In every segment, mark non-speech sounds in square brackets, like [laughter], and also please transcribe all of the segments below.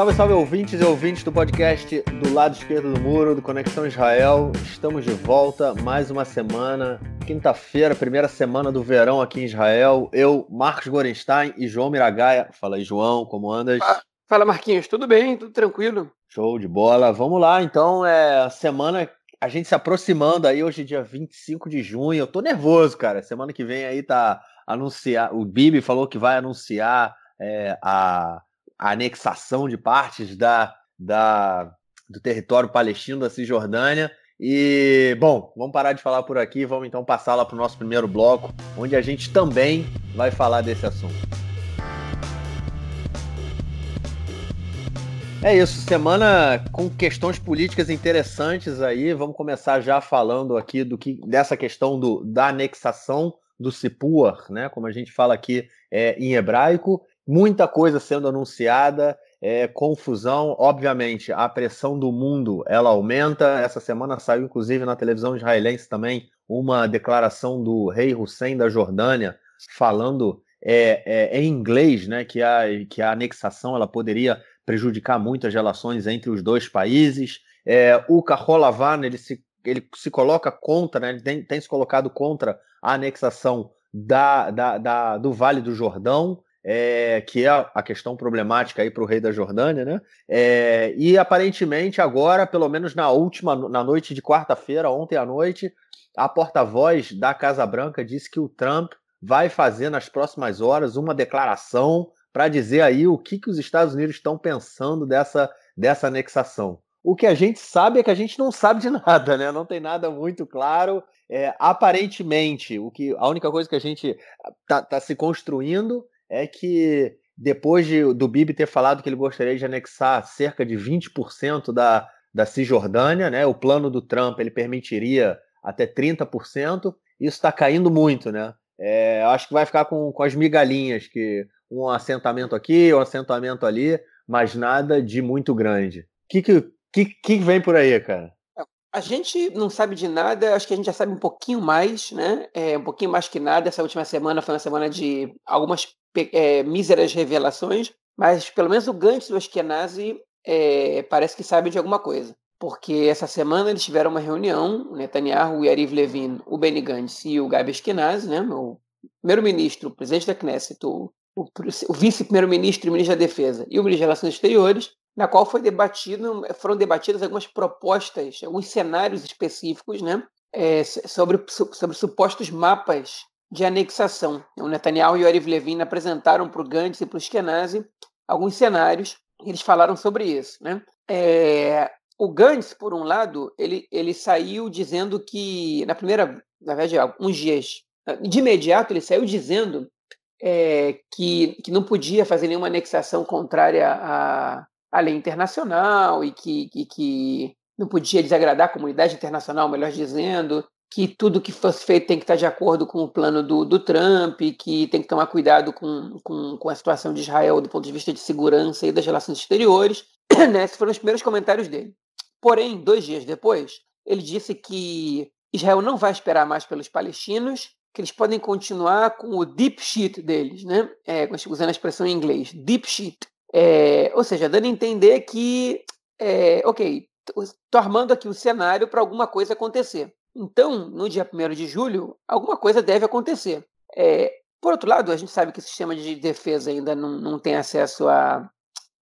Salve, salve ouvintes e ouvintes do podcast do lado esquerdo do muro, do Conexão Israel. Estamos de volta mais uma semana, quinta-feira, primeira semana do verão aqui em Israel. Eu, Marcos Gorenstein e João Miragaia. Fala aí, João, como andas? Fala, Marquinhos, tudo bem? Tudo tranquilo? Show de bola. Vamos lá, então, é a semana a gente se aproximando aí, hoje é dia 25 de junho. Eu tô nervoso, cara. Semana que vem aí tá anunciar. O Bibi falou que vai anunciar é, a a anexação de partes da, da, do território palestino, da Cisjordânia. E, bom, vamos parar de falar por aqui, vamos então passar lá para o nosso primeiro bloco, onde a gente também vai falar desse assunto. É isso, semana com questões políticas interessantes aí. Vamos começar já falando aqui do que dessa questão do, da anexação do Sipuar, né? Como a gente fala aqui é, em hebraico, muita coisa sendo anunciada, é, confusão. Obviamente, a pressão do mundo ela aumenta. Essa semana saiu, inclusive, na televisão israelense também uma declaração do rei Hussein da Jordânia falando é, é, em inglês, né, que a, que a anexação ela poderia prejudicar muito as relações entre os dois países. É, o Kaholavan ele se, ele se coloca contra, né, ele tem, tem se colocado contra a anexação da, da, da, do Vale do Jordão é, que é a questão problemática aí para o rei da Jordânia, né? É, e aparentemente agora, pelo menos na última, na noite de quarta-feira, ontem à noite, a porta-voz da Casa Branca disse que o Trump vai fazer nas próximas horas uma declaração para dizer aí o que, que os Estados Unidos estão pensando dessa, dessa anexação. O que a gente sabe é que a gente não sabe de nada, né? Não tem nada muito claro. É, aparentemente, o que a única coisa que a gente está tá se construindo é que depois de, do Bibi ter falado que ele gostaria de anexar cerca de 20% da, da Cisjordânia, né? O plano do Trump ele permitiria até 30%. Isso está caindo muito, né? É, acho que vai ficar com, com as migalhinhas, que um assentamento aqui, um assentamento ali, mas nada de muito grande. O que, que, que, que vem por aí, cara? A gente não sabe de nada, acho que a gente já sabe um pouquinho mais, né? É, um pouquinho mais que nada. Essa última semana foi uma semana de algumas é, míseras revelações, mas pelo menos o Gantz do Ashkenazi é, parece que sabe de alguma coisa. Porque essa semana eles tiveram uma reunião, o Netanyahu, o Yariv Levin, o Benny Gantz e o Gabi Ashkenazi, né? O primeiro-ministro, o presidente da Knesset, o, o, o vice-primeiro-ministro e ministro da Defesa e o ministro das Relações Exteriores, na qual foi debatido, foram debatidas algumas propostas, alguns cenários específicos, né, é, sobre, sobre supostos mapas de anexação. O Netanyahu e o Ariv Levin apresentaram para o Gantz e para o Eskenazi alguns cenários, eles falaram sobre isso. Né? É, o Gantz, por um lado, ele, ele saiu dizendo que, na primeira, na verdade, uns dias, de imediato, ele saiu dizendo é, que, que não podia fazer nenhuma anexação contrária a, a lei internacional e que, que, que não podia desagradar a comunidade internacional, melhor dizendo, que tudo que fosse feito tem que estar de acordo com o plano do, do Trump, que tem que tomar cuidado com, com, com, a situação de Israel do ponto de vista de segurança e das relações exteriores. [clears throat] né? Esses foram os primeiros comentários dele. Porém, dois dias depois, ele disse que Israel não vai esperar mais pelos palestinos, que eles podem continuar com o deep sheet deles, né? É, usando a expressão em inglês, deep sheet, é, ou seja, dando a entender que, é, ok, estou armando aqui o cenário para alguma coisa acontecer. Então, no dia 1 de julho, alguma coisa deve acontecer. É, por outro lado, a gente sabe que o sistema de defesa ainda não, não tem acesso a,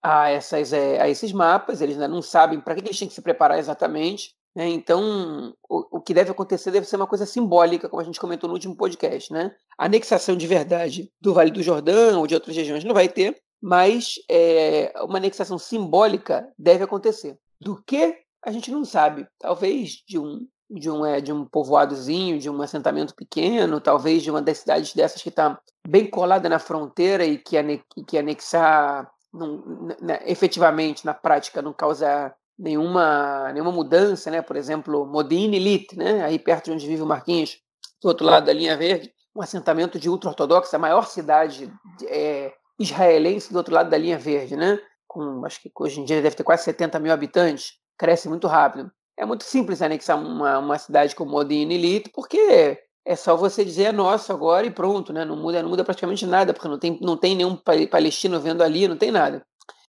a, essas, é, a esses mapas, eles ainda não sabem para que eles têm que se preparar exatamente. Né? Então, o, o, que deve acontecer deve ser uma coisa simbólica, como a gente comentou no último podcast. Né? A anexação de verdade do Vale do Jordão ou de outras regiões não vai ter, mas é, uma anexação simbólica deve acontecer. Do que a gente não sabe. Talvez de um de um, é, de um povoadozinho, de um assentamento pequeno, talvez de uma das cidades dessas que está bem colada na fronteira e que, ane, que anexar não, né, efetivamente, na prática, não causa nenhuma, nenhuma mudança, né? por exemplo, Modine Elite, né? aí perto de onde vive o Marquinhos, do outro lado da linha verde, um assentamento de ultra-ortodoxa, a maior cidade é, israelense do outro lado da linha verde, né? Com, acho que hoje em dia deve ter quase 70 mil habitantes, cresce muito rápido. É muito simples anexar uma, uma cidade como Modin Elite, porque é só você dizer é nosso agora e pronto, né? Não muda, não muda praticamente nada, porque não tem, não tem nenhum palestino vendo ali, não tem nada.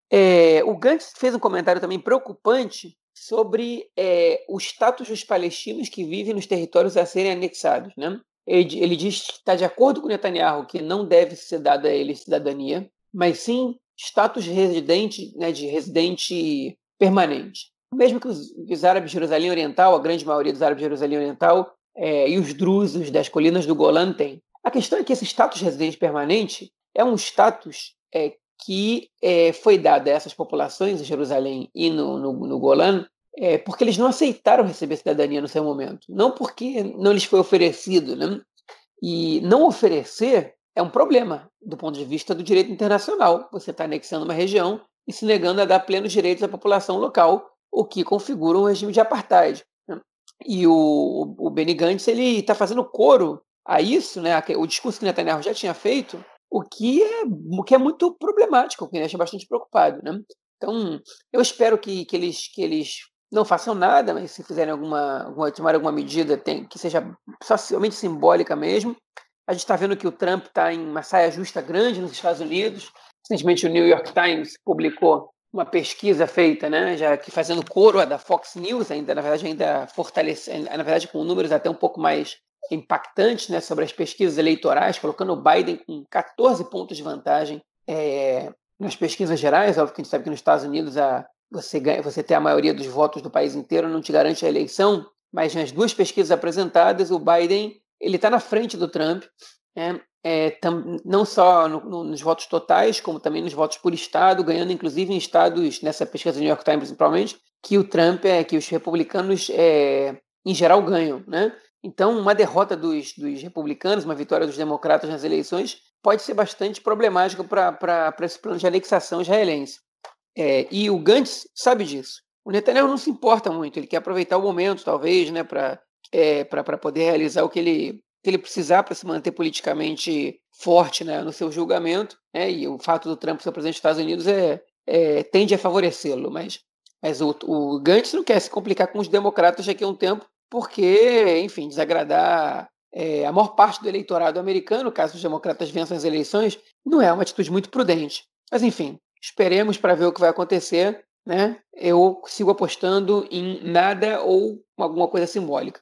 É, o Gantz fez um comentário também preocupante sobre é, o status dos palestinos que vivem nos territórios a serem anexados. Né? Ele, ele diz que está de acordo com Netanyahu que não deve ser dada a eles cidadania, mas sim status residente, né, de residente permanente. Mesmo que os, os, árabes de Jerusalém Oriental, a grande maioria dos árabes de Jerusalém Oriental é, e os drusos das colinas do Golã têm. A questão é que esse status de residente permanente é um status é, que é, foi dado a essas populações em Jerusalém e no, no, no Golã é, porque eles não aceitaram receber cidadania no seu momento, não porque não lhes foi oferecido. Né? E não oferecer é um problema do ponto de vista do direito internacional. Você está anexando uma região e se negando a dar plenos direitos à população local, o que configura um regime de apartheid. Né? E o, o Benny Gantz está fazendo coro a isso, né? o discurso que Netanyahu já tinha feito, o que é, o que é muito problemático, o que me deixa bastante preocupado. Né? Então, eu espero que, que, eles, que eles não façam nada, mas se fizerem alguma, alguma tomar alguma medida tem, que seja socialmente simbólica mesmo. A gente está vendo que o Trump está em uma saia justa grande nos Estados Unidos. Recentemente o New York Times publicou uma pesquisa feita, né, já que fazendo coro da Fox News, ainda na verdade ainda fortalecendo, na verdade com números até um pouco mais impactantes, né, sobre as pesquisas eleitorais, colocando o Biden com 14 pontos de vantagem é, nas pesquisas gerais. Óbvio que a gente sabe que nos Estados Unidos a, você, ganha, você ter a maioria dos votos do país inteiro não te garante a eleição, mas nas duas pesquisas apresentadas, o Biden ele está na frente do Trump. Né, é, tam, não só no, no, nos votos totais, como também nos votos por estado, ganhando inclusive em estados, nessa pesquisa do New York Times principalmente, que o Trump é que os republicanos é, em geral ganham, né? Então, uma derrota dos, dos republicanos, uma vitória dos democratas nas eleições, pode ser bastante problemática para esse plano de anexação israelense. É, e o Gantz sabe disso. O Netanyahu não se importa muito, ele quer aproveitar o momento, talvez, né, para é, poder realizar o que ele ele precisar para se manter politicamente forte né, no seu julgamento, né, e o fato do Trump ser presidente dos Estados Unidos é, é tende a favorecê-lo, mas, mas o, o Gantz não quer se complicar com os democratas daqui a um tempo, porque, enfim, desagradar é, a maior parte do eleitorado americano, caso os democratas vençam as eleições, não é uma atitude muito prudente. Mas, enfim, esperemos para ver o que vai acontecer. Né? Eu sigo apostando em nada ou alguma coisa simbólica.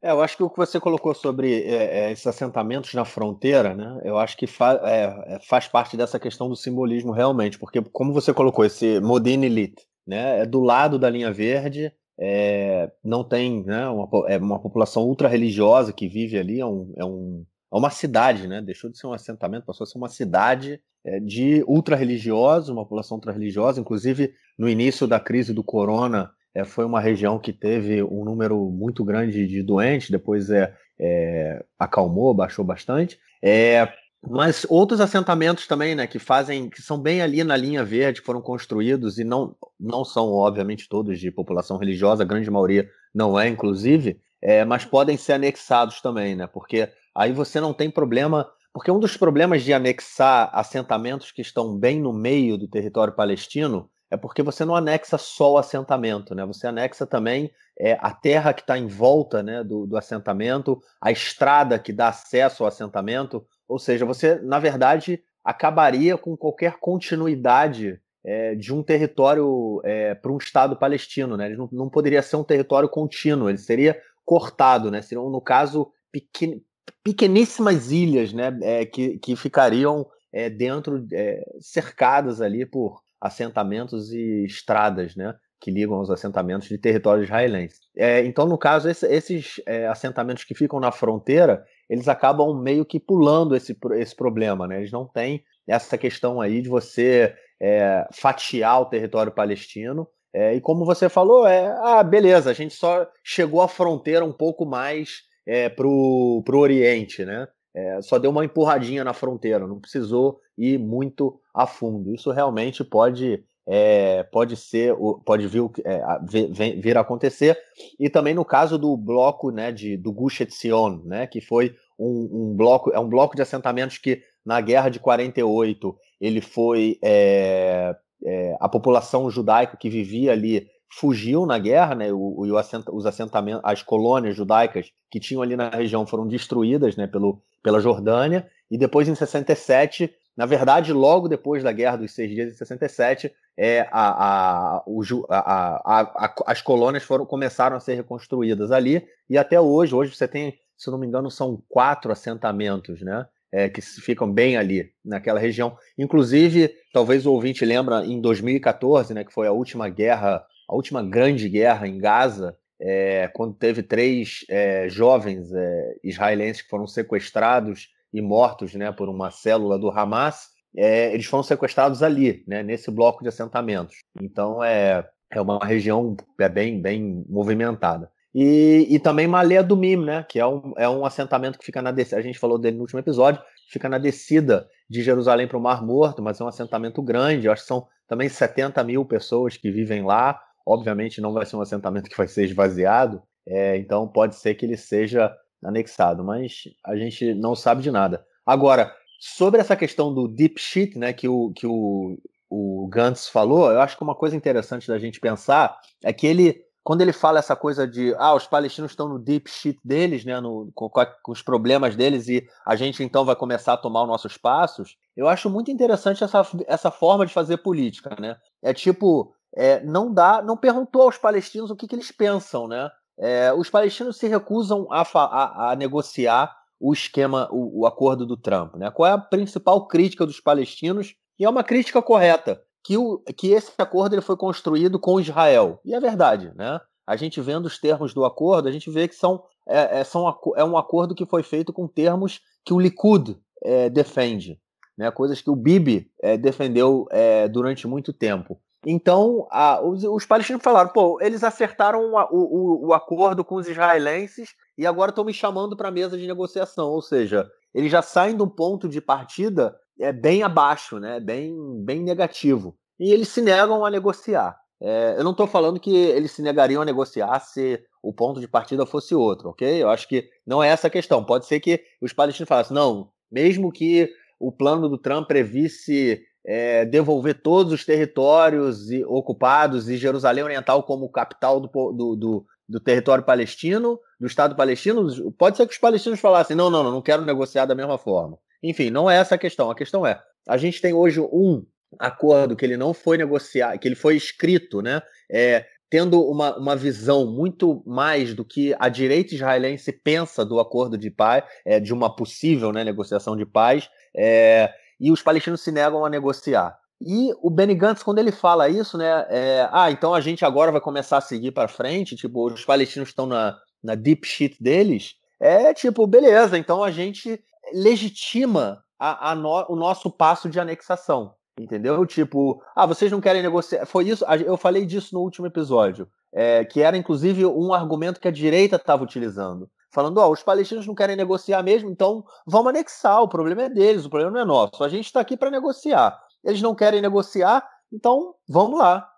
É, eu acho que o que você colocou sobre é, é, esses assentamentos na fronteira, né? Eu acho que fa é, é, faz parte dessa questão do simbolismo realmente, porque como você colocou esse Modine Elite, né? É do lado da linha verde, é, não tem, né? Uma, é uma população ultra religiosa que vive ali, é, um, é, um, é uma cidade, né? Deixou de ser um assentamento, passou a ser uma cidade de ultra religiosos, uma população ultra religiosa, inclusive no início da crise do corona é, foi uma região que teve um número muito grande de doentes, depois é, é acalmou, baixou bastante. É, mas outros assentamentos também, né, que fazem, que são bem ali na linha verde, foram construídos e não, não são, obviamente, todos de população religiosa, a grande maioria não é, inclusive, é, mas podem ser anexados também, né, porque aí você não tem problema, porque um dos problemas de anexar assentamentos que estão bem no meio do território palestino é porque você não anexa só o assentamento, né? Você anexa também é, a terra que está em volta né, do, do, assentamento, a estrada que dá acesso ao assentamento, ou seja, você, na verdade, acabaria com qualquer continuidade é, de um território é, para um Estado palestino, né? Ele não, não, poderia ser um território contínuo, ele seria cortado, né? Seriam, no caso, pequen, pequeníssimas ilhas, né? É, que, que ficariam é, dentro, é, cercadas ali por assentamentos e estradas, né? Que ligam aos assentamentos de território israelense. É, então, no caso, esse, esses é, assentamentos que ficam na fronteira, eles acabam meio que pulando esse, esse problema, né? Eles não têm essa questão aí de você é, fatiar o território palestino. É, e como você falou, é, ah, beleza, a gente só chegou à fronteira um pouco mais é, pro, pro Oriente, né? É, só deu uma empurradinha na fronteira, não precisou ir muito a fundo. Isso realmente pode é, pode ser, pode vir, é, vir, vir, a acontecer. E também no caso do bloco né, de, do Gush Etzion, né, que foi um, um, bloco, é um bloco de assentamentos que na guerra de 48 ele foi é, é, a população judaica que vivia ali fugiu na guerra, né? O, o os assentamentos, as colônias judaicas que tinham ali na região foram destruídas, né? Pelo, pela Jordânia e depois em 67 Na verdade, logo depois da Guerra dos Seis Dias, em 67, é, a, a, o, a, as colônias foram, começaram a ser reconstruídas ali, e até hoje, hoje você tem, se não me engano, são quatro assentamentos, né? É, que ficam bem ali, naquela região. Inclusive, talvez o ouvinte lembra, em 2014, né, que foi a última guerra, a última grande guerra em Gaza, é, quando teve três é, jovens é, israelenses que foram sequestrados e mortos né, por uma célula do Hamas, é, eles foram sequestrados ali, né, nesse bloco de assentamentos. Então é, é uma região é bem, bem movimentada. E, e também Malé do Mim, né, que é um, é um assentamento que fica na descida, a gente falou dele no último episódio, fica na descida de Jerusalém para o Mar Morto, mas é um assentamento grande, acho que são também 70 mil pessoas que vivem lá, obviamente não vai ser um assentamento que vai ser esvaziado, é, então pode ser que ele seja anexado, mas a gente não sabe de nada. Agora, sobre essa questão do deep shit, né, que o, que o, o Gantz falou, eu acho que uma coisa interessante da gente pensar é que ele, quando ele fala essa coisa de, ah, os palestinos estão no deep shit deles, né, no, com, com os problemas deles e a gente então vai começar a tomar os nossos passos, eu acho muito interessante essa, essa forma de fazer política, né? É tipo, é, não dá, não perguntou aos palestinos o que, que eles pensam, né? É, os palestinos se recusam a, a, a negociar o esquema, o, o, acordo do Trump. Né? Qual é a principal crítica dos palestinos? E é uma crítica correta, que, o, que esse acordo ele foi construído com Israel. E é verdade, né? A gente vendo os termos do acordo, a gente vê que são, é, é, são, é um acordo que foi feito com termos que o Likud é, defende, né? coisas que o Bibi é, defendeu é, durante muito tempo. Então, a, os, os, palestinos falaram, pô, eles acertaram o, o, o acordo com os israelenses e agora estão me chamando para a mesa de negociação. Ou seja, eles já saem de um ponto de partida é, bem abaixo, né? bem, bem negativo. E eles se negam a negociar. É, eu não estou falando que eles se negariam a negociar se o ponto de partida fosse outro, ok? Eu acho que não é essa a questão. Pode ser que os palestinos falassem, não, mesmo que o plano do Trump previsse é, devolver todos os territórios e, ocupados e Jerusalém Oriental como capital do, do, do, do, território palestino, do Estado palestino, pode ser que os palestinos falassem: não, não, não, não quero negociar da mesma forma. Enfim, não é essa a questão. A questão é: a gente tem hoje um acordo que ele não foi negociado, que ele foi escrito, né? É, tendo uma, uma visão muito mais do que a direita israelense pensa do acordo de paz, é, de uma possível né, negociação de paz. É, e os palestinos se negam a negociar. E o Benny Gantz, quando ele fala isso, né, é, ah, então a gente agora vai começar a seguir para frente, tipo, os palestinos estão na, na deep shit deles, é tipo, beleza, então a gente legitima a, a no, o nosso passo de anexação, entendeu? Tipo, ah, vocês não querem negociar. Foi isso, eu falei disso no último episódio, é, que era inclusive um argumento que a direita estava utilizando falando: os palestinos não querem negociar mesmo, então vamos anexar. O problema é deles, o problema não é nosso. A gente está aqui para negociar. Eles não querem negociar, então vamos lá.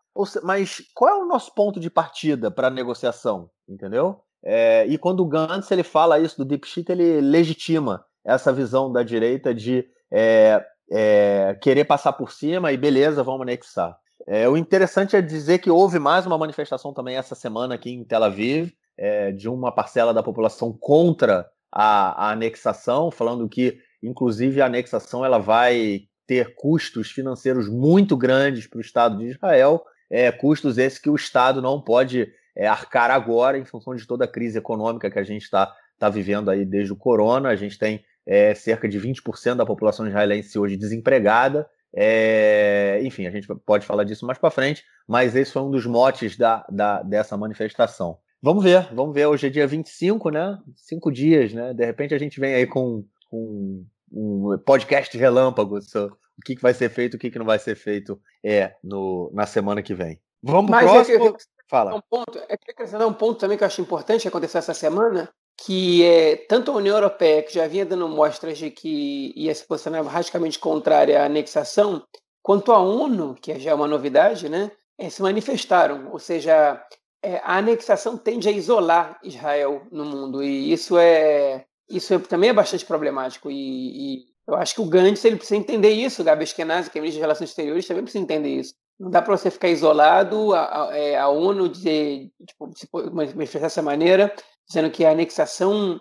Mas qual é o nosso ponto de partida para a negociação? Entendeu? É, e quando o Gantz ele fala isso do deep shit, ele legitima essa visão da direita de é, é, querer passar por cima e beleza, vamos anexar. É, o interessante é dizer que houve mais uma manifestação também essa semana aqui em Tel Aviv, é, de uma parcela da população contra a, a, anexação, falando que, inclusive, a anexação ela vai ter custos financeiros muito grandes para o Estado de Israel, é, custos esses que o Estado não pode é, arcar agora, em função de toda a crise econômica que a gente está tá vivendo aí desde o corona. A gente tem é, cerca de 20% da população israelense hoje desempregada. É, enfim, a gente pode falar disso mais para frente, mas esse foi um dos motes da, da, dessa manifestação. Vamos ver, vamos ver. Hoje é dia 25, né? Cinco dias, né? De repente a gente vem aí com, com um podcast relâmpago sobre o que, que vai ser feito, o que, que não vai ser feito é, no, na semana que vem. Vamos para o próximo? É que, Fala. Um ponto, é que acrescentar um ponto também que eu acho importante que aconteceu essa semana, que é tanto a União Europeia, que já vinha dando mostras de que ia se posicionar radicalmente contrária à anexação, quanto a ONU, que já é uma novidade, né, é, se manifestaram. Ou seja, é, a anexação tende a isolar Israel no mundo e isso é isso é, também é bastante problemático e, e, eu acho que o Gantz ele precisa entender isso, o Gabi Eskenazi, que é ministro de Relações Exteriores, também precisa entender isso. Não dá para você ficar isolado, a, a, é, a ONU dizer, tipo, se manifestar dessa maneira, dizendo que a anexação,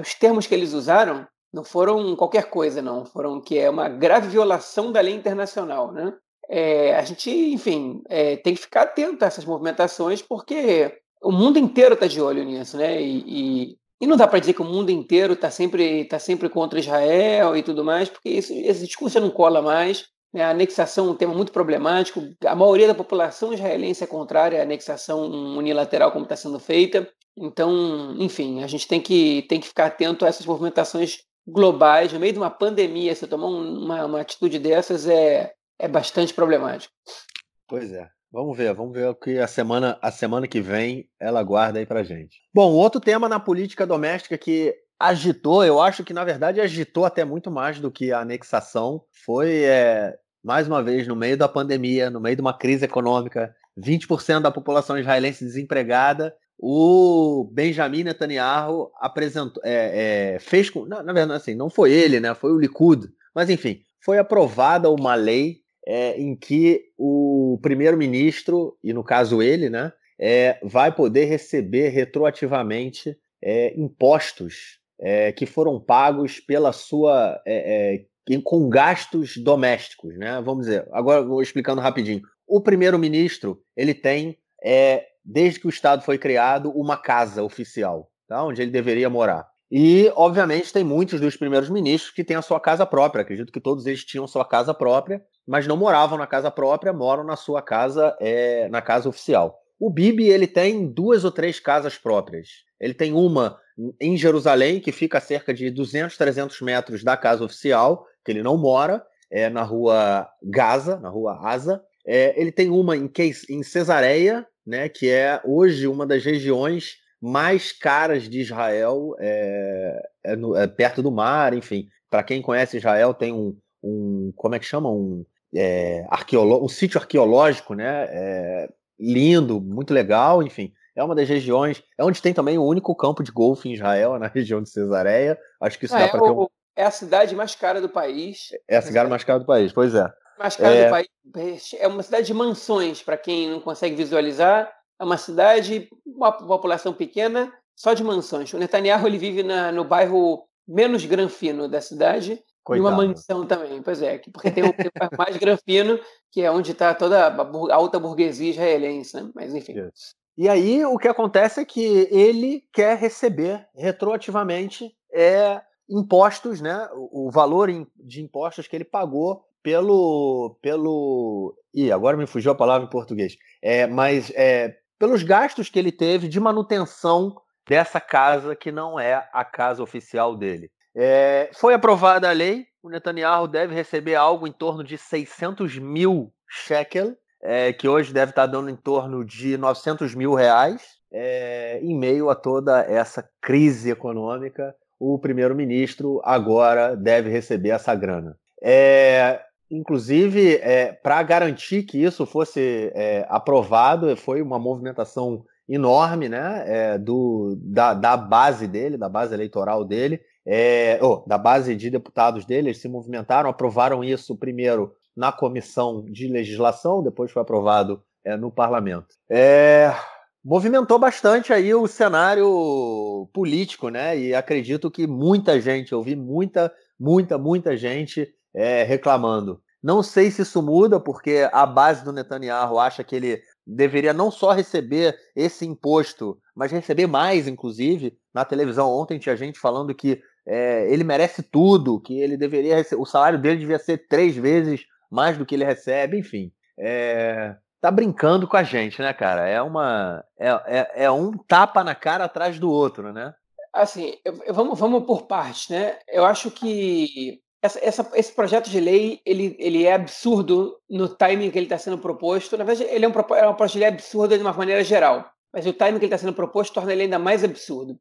os termos que eles usaram não foram qualquer coisa, não. Foram que é uma grave violação da lei internacional, né? É, a gente, enfim, é, tem que ficar atento a essas movimentações, porque o mundo inteiro está de olho nisso, né? E, e, e não dá para dizer que o mundo inteiro está sempre, tá sempre contra Israel e tudo mais, porque isso, esse discurso não cola mais. Né? A anexação é um tema muito problemático. A maioria da população israelense é contrária à anexação unilateral como está sendo feita. Então, enfim, a gente tem que, tem que ficar atento a essas movimentações globais. No meio de uma pandemia, você tomar uma, uma atitude dessas é, é bastante problemático. Pois é. Vamos ver, vamos ver o que a semana, a semana que vem ela guarda aí pra gente. Bom, outro tema na política doméstica que agitou, eu acho que na verdade agitou até muito mais do que a anexação, foi é, mais uma vez no meio da pandemia, no meio de uma crise econômica, 20% da população israelense desempregada, o Benjamin Netanyahu apresentou, é, é, fez na, na, verdade assim, não foi ele, né? Foi o Likud, mas enfim, foi aprovada uma lei é, em que o primeiro-ministro, e no caso ele, né, é, vai poder receber retroativamente é, impostos é, que foram pagos pela sua. É, é, com gastos domésticos, né? Vamos dizer, agora vou explicando rapidinho. O primeiro-ministro ele tem, desde que o Estado foi criado, uma casa oficial, tá? onde ele deveria morar. E, obviamente, tem muitos dos primeiros ministros que têm a sua casa própria. Acredito que todos eles tinham sua casa própria mas não moravam na casa própria, moram na sua casa, é, na casa oficial. O Bibi ele tem duas ou três casas próprias. Ele tem uma em Jerusalém, que fica a cerca de 200, 300 metros da casa oficial, que ele não mora, é na rua Gaza, na rua Asa. É, ele tem uma em, em Cesareia, né, que é hoje uma das regiões mais caras de Israel, é, é, no, é perto do mar, enfim. Para quem conhece Israel, tem um, um como é que chama? Um, é, um sítio arqueológico, né? É, lindo, muito legal, enfim. É uma das regiões, é onde tem também o único campo de golfe em Israel, [laughs] na região de Cesareia. Acho que isso ah, dá é, para ter um... É a cidade mais cara do país. É a cidade mais cara do país, pois é. Mais cara é... do país. É uma cidade de mansões, para quem não consegue visualizar. É uma cidade, uma população pequena, só de mansões. O Netanyahu ele vive na, no bairro menos granfino da cidade, Coitado. E uma mansão também, pois é, porque tem o mais granfino, que é onde está toda a alta burguesia israelense, né? Mas enfim. E aí o que acontece é que ele quer receber retroativamente é, impostos, né? O, valor de impostos que ele pagou pelo. pelo. Ih, agora me fugiu a palavra em português. É, mas é, pelos gastos que ele teve de manutenção dessa casa que não é a casa oficial dele. É, foi aprovada a lei, o Netanyahu deve receber algo em torno de 600 mil shekel, é, que hoje deve estar dando em torno de 900 mil reais, é, em meio a toda essa crise econômica. O primeiro-ministro agora deve receber essa grana. É, inclusive, é, para garantir que isso fosse é, aprovado, foi uma movimentação enorme né, é, do, da, da base dele, da base eleitoral dele, oh, da base de deputados dele, eles se movimentaram, aprovaram isso primeiro na comissão de legislação, depois foi aprovado é, no parlamento. É, movimentou bastante aí o cenário político, né? E acredito que muita gente, eu vi muita, muita, muita gente é, reclamando. Não sei se isso muda, porque a base do Netanyahu acha que ele deveria não só receber esse imposto, mas receber mais, inclusive. Na televisão ontem tinha gente falando que é, ele merece tudo, que ele deveria receber, o salário dele devia ser três vezes mais do que ele recebe, enfim. É, tá brincando com a gente, né, cara? É uma é, é, é um tapa na cara atrás do outro, né? Assim, eu, eu, vamos, vamos por partes, né? Eu acho que essa, essa, esse projeto de lei ele, ele é absurdo no timing que ele está sendo proposto. Na verdade, ele é um, é um projeto de lei absurdo de uma maneira geral, mas o timing que ele está sendo proposto torna ele ainda mais absurdo.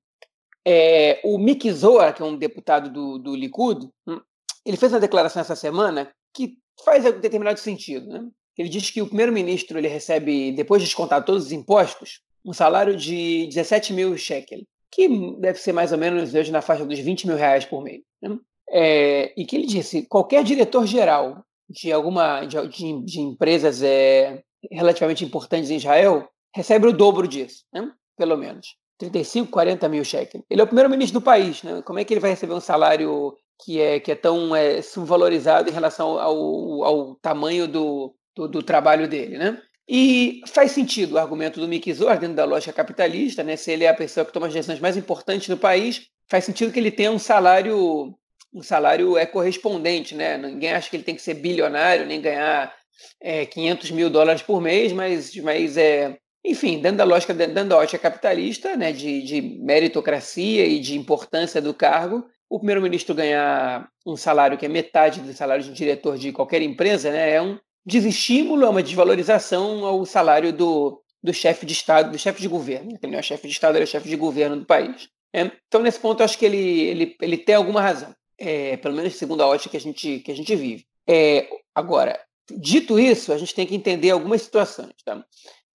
É, o Mick Zohar, que é um deputado do, do Likud, hum, ele fez uma declaração essa semana que faz determinado sentido. Né? Ele diz que o primeiro-ministro ele recebe, depois de descontar todos os impostos, um salário de 17 mil shekel, que deve ser mais ou menos hoje na faixa dos 20 mil reais por mês. Né? É, e que ele disse: qualquer diretor-geral de alguma de, de, de empresas é, relativamente importantes em Israel recebe o dobro disso, né? pelo menos. 35, 40 mil cheques. Ele é o primeiro-ministro do país, né? Como é que ele vai receber um salário que é, que é tão é, subvalorizado em relação ao, ao tamanho do, do, do, trabalho dele, né? E faz sentido o argumento do Mickey Zor dentro da lógica capitalista, né? Se ele é a pessoa que toma as decisões mais importantes do país, faz sentido que ele tenha um salário um salário é correspondente, né? Ninguém acha que ele tem que ser bilionário nem ganhar é, 500 mil dólares por mês, mas, mas é, enfim, dentro da lógica, dentro da ótica capitalista, né, de, de meritocracia e de importância do cargo, o primeiro-ministro ganhar um salário que é metade do salário de um diretor de qualquer empresa, né, é um desestímulo, é uma desvalorização ao salário do, do chefe de Estado, do chefe de governo. Ele não é chefe de Estado, ele é chefe de governo do país. É, então, nesse ponto, acho que ele, ele, ele tem alguma razão, é, pelo menos segundo a ótica que a gente, que a gente vive. É, agora, dito isso, a gente tem que entender algumas situações. Tá?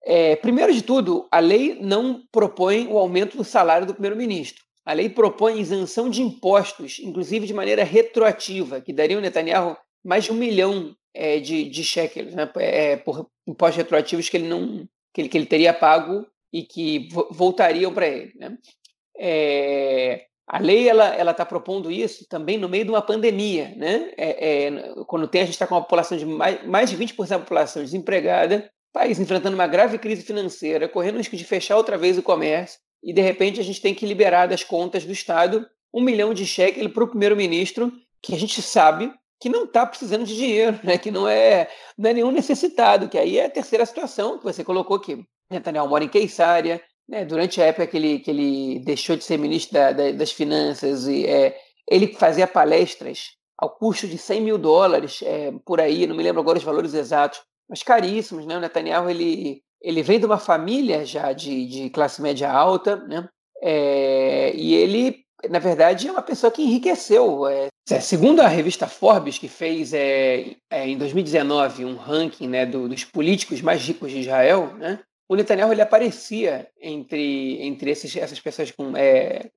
É, primeiro de tudo, a lei não propõe o aumento do salário do primeiro-ministro. A lei propõe isenção de impostos, inclusive de maneira retroativa, que daria ao Netanyahu mais de um milhão é, de, de shekels né, é, por impostos retroativos que ele não que ele, que ele teria pago e que voltariam para ele. Né? É, a lei ela está propondo isso também no meio de uma pandemia. Né? É, é, quando tem, a gente está com uma população de mais, mais de 20% da população desempregada, país enfrentando uma grave crise financeira, correndo o risco de fechar outra vez o comércio, e de repente a gente tem que liberar das contas do Estado um milhão de cheques para o primeiro-ministro, que a gente sabe que não está precisando de dinheiro, né? que não é, não é nenhum necessitado, que aí é a terceira situação que você colocou aqui. Netanyahu mora em Queisária, né? durante a época que ele, que ele deixou de ser ministro da, da, das Finanças, e, é, ele fazia palestras ao custo de 100 mil dólares é, por aí, não me lembro agora os valores exatos, mas caríssimos, né? O Netanyahu ele, ele vem de uma família já de, de classe média alta, né? É, e ele, na verdade, é uma pessoa que enriqueceu. É, segundo a revista Forbes, que fez é, é em 2019 um ranking né, do, dos políticos mais ricos de Israel, né? O Netanyahu ele aparecia entre, entre esses, essas pessoas com, é,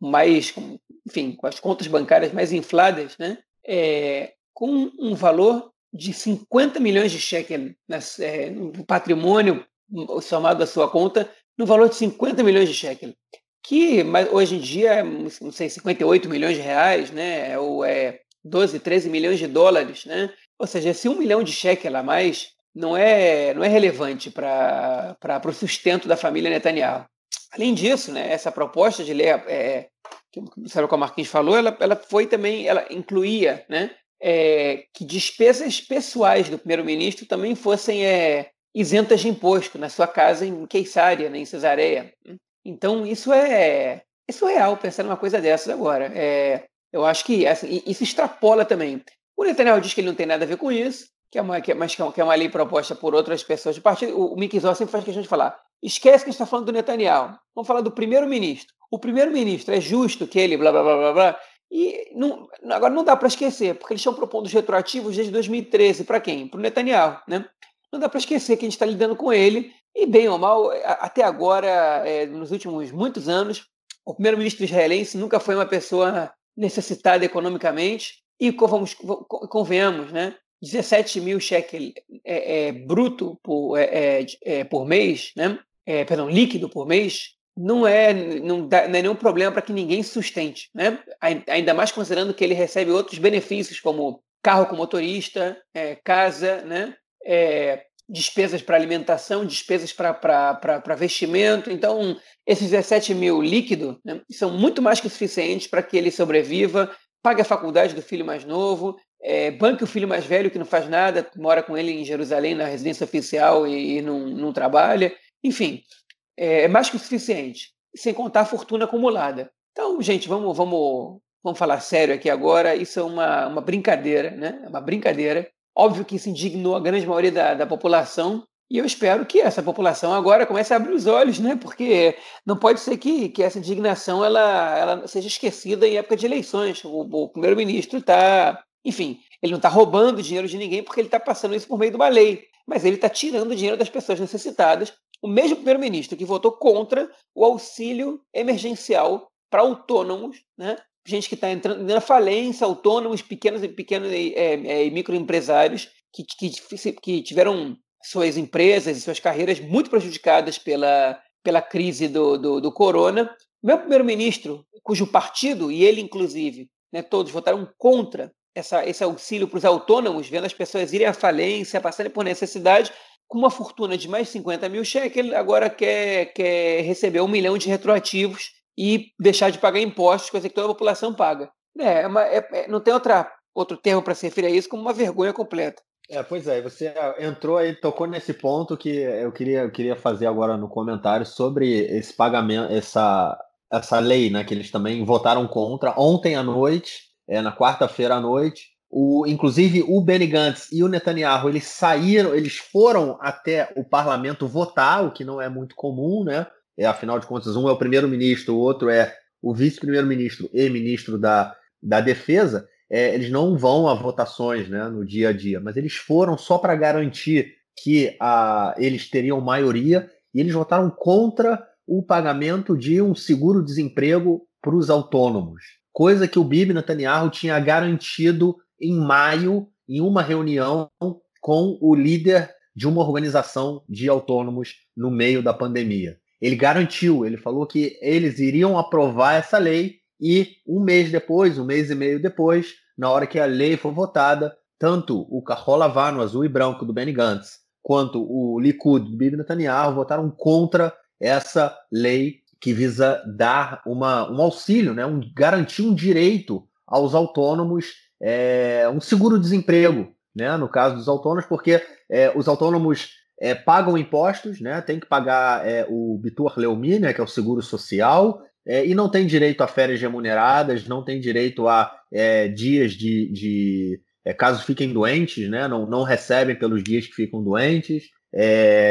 mais, com, enfim, com as contas bancárias mais infladas, né? É, com um valor de 50 milhões de shekel é, no patrimônio somado à sua conta, no valor de 50 milhões de shekel, que hoje em dia não sei, 58 milhões de reais, né, ou é 12, 13 milhões de dólares, né? Ou seja, esse 1 milhão de shekel a mais não é, não é relevante para o sustento da família Netanyahu. Além disso, né, essa proposta de lei, é, que o Sérgio Marquinhos falou, ela, ela foi também, ela incluía né, é, que despesas pessoais do primeiro-ministro também fossem é, isentas de imposto na sua casa em Queisária, né, em Cesareia. Então, isso é, é surreal pensar numa coisa dessas agora. É, eu acho que assim, isso extrapola também. O Netanyahu diz que ele não tem nada a ver com isso, que é uma, que é, mas que é uma lei proposta por outras pessoas de partido. O, o Mickey sempre faz questão de falar. Esquece que a gente está falando do Netanyahu. Vamos falar do primeiro-ministro. O primeiro-ministro é justo que ele, blá, blá, blá, blá, blá e não, agora não dá para esquecer, porque eles estão propondo os retroativos desde 2013. Para quem? Para o Netanyahu. Né? Não dá para esquecer que a gente está lidando com ele. E, bem ou mal, até agora, é, nos últimos muitos anos, o primeiro-ministro israelense nunca foi uma pessoa necessitada economicamente. E vamos, convenhamos, né? 17 mil shekel é, é, bruto por, é, é, é por mês, né? perdão, líquido por mês, não é, não, dá, não é nenhum problema para que ninguém sustente, né? Ainda mais considerando que ele recebe outros benefícios, como carro com motorista, é, casa, né? É, despesas para alimentação, despesas para vestimento. Então, esses 17 mil líquido né, são muito mais que suficientes para que ele sobreviva, pague a faculdade do filho mais novo, é, banque o filho mais velho que não faz nada, mora com ele em Jerusalém na residência oficial e, e não, não trabalha. Enfim, é, é mais que o suficiente, sem contar a fortuna acumulada. Então, gente, vamos, vamos, vamos falar sério aqui agora. Isso é uma, uma brincadeira, né? É uma brincadeira. Óbvio que isso indignou a grande maioria da, da população, e eu espero que essa população agora comece a abrir os olhos, né? Porque não pode ser que, que essa indignação ela, ela seja esquecida em época de eleições. O, o primeiro-ministro está, enfim, ele não está roubando dinheiro de ninguém porque ele está passando isso por meio de uma lei, mas ele está tirando dinheiro das pessoas necessitadas o mesmo primeiro-ministro que votou contra o auxílio emergencial para autônomos, né? gente que está entrando na falência, autônomos, pequenos e pequenos é, é, microempresários que, que, que tiveram suas empresas e suas carreiras muito prejudicadas pela, pela crise do, do, do corona. Meu primeiro-ministro, cujo partido, e ele inclusive, né, todos votaram contra essa, esse auxílio para os autônomos, vendo as pessoas irem à falência, passarem por necessidade, com uma fortuna de mais 50 mil cheques, ele agora quer, quer receber um milhão de retroativos e deixar de pagar impostos, coisa que toda a população paga. É, é, uma, é, é não tem outra, outro termo para se referir a isso como uma vergonha completa. É, pois é, você entrou aí, tocou nesse ponto que eu queria, eu queria fazer agora no comentário sobre esse pagamento, essa, essa lei, né, que eles também votaram contra ontem à noite, é, na quarta-feira à noite. O, inclusive o Benny Gantz e o Netanyahu eles saíram, eles foram até o parlamento votar, o que não é muito comum, né? É, afinal de contas, um é o primeiro-ministro, o outro é o vice-primeiro-ministro e ministro da, da Defesa. É, eles não vão a votações né, no dia a dia, mas eles foram só para garantir que a, eles teriam maioria e eles votaram contra o pagamento de um seguro-desemprego para os autônomos, coisa que o Bibi Netanyahu tinha garantido em maio, em uma reunião com o líder de uma organização de autônomos no meio da pandemia. Ele garantiu, ele falou que eles iriam aprovar essa lei e um mês depois, um mês e meio depois, na hora que a lei for votada, tanto o Carol Lavano, azul e branco do Benny Gantz, quanto o Likud do Bibi Netanyahu votaram contra essa lei que visa dar uma, um auxílio, né, um, garantir um direito aos autônomos, é, um seguro-desemprego, né, no caso dos autônomos, porque é, os autônomos é, pagam impostos, né, tem que pagar o Bitur Leumi, né, que é o seguro social, e não tem direito a férias remuneradas, não tem direito a dias de, de caso fiquem doentes, né, não, não recebem pelos dias que ficam doentes,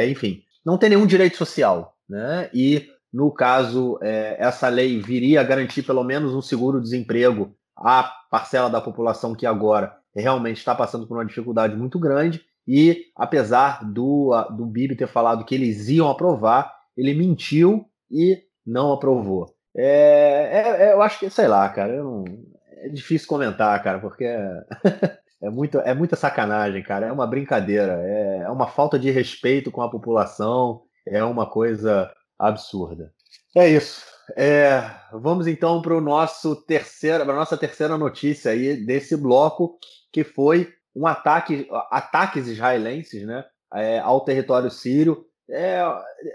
enfim, não tem nenhum direito social né? E no caso, é, essa lei viria a garantir pelo menos um seguro-desemprego à parcela da população que agora realmente está passando por uma dificuldade muito grande. E apesar do, do Bibi ter falado que eles iam aprovar, ele mentiu e não aprovou. É, é, é eu acho que, sei lá, cara, não, é difícil comentar, cara, porque é, [laughs] é, muito, é muita sacanagem, cara. É uma brincadeira, é, é uma falta de respeito com a população é uma coisa absurda. É isso. É, vamos então para o nosso terceira, para nossa terceira notícia aí desse bloco, que foi um ataque, ataques israelenses, né, é, ao território sírio. É,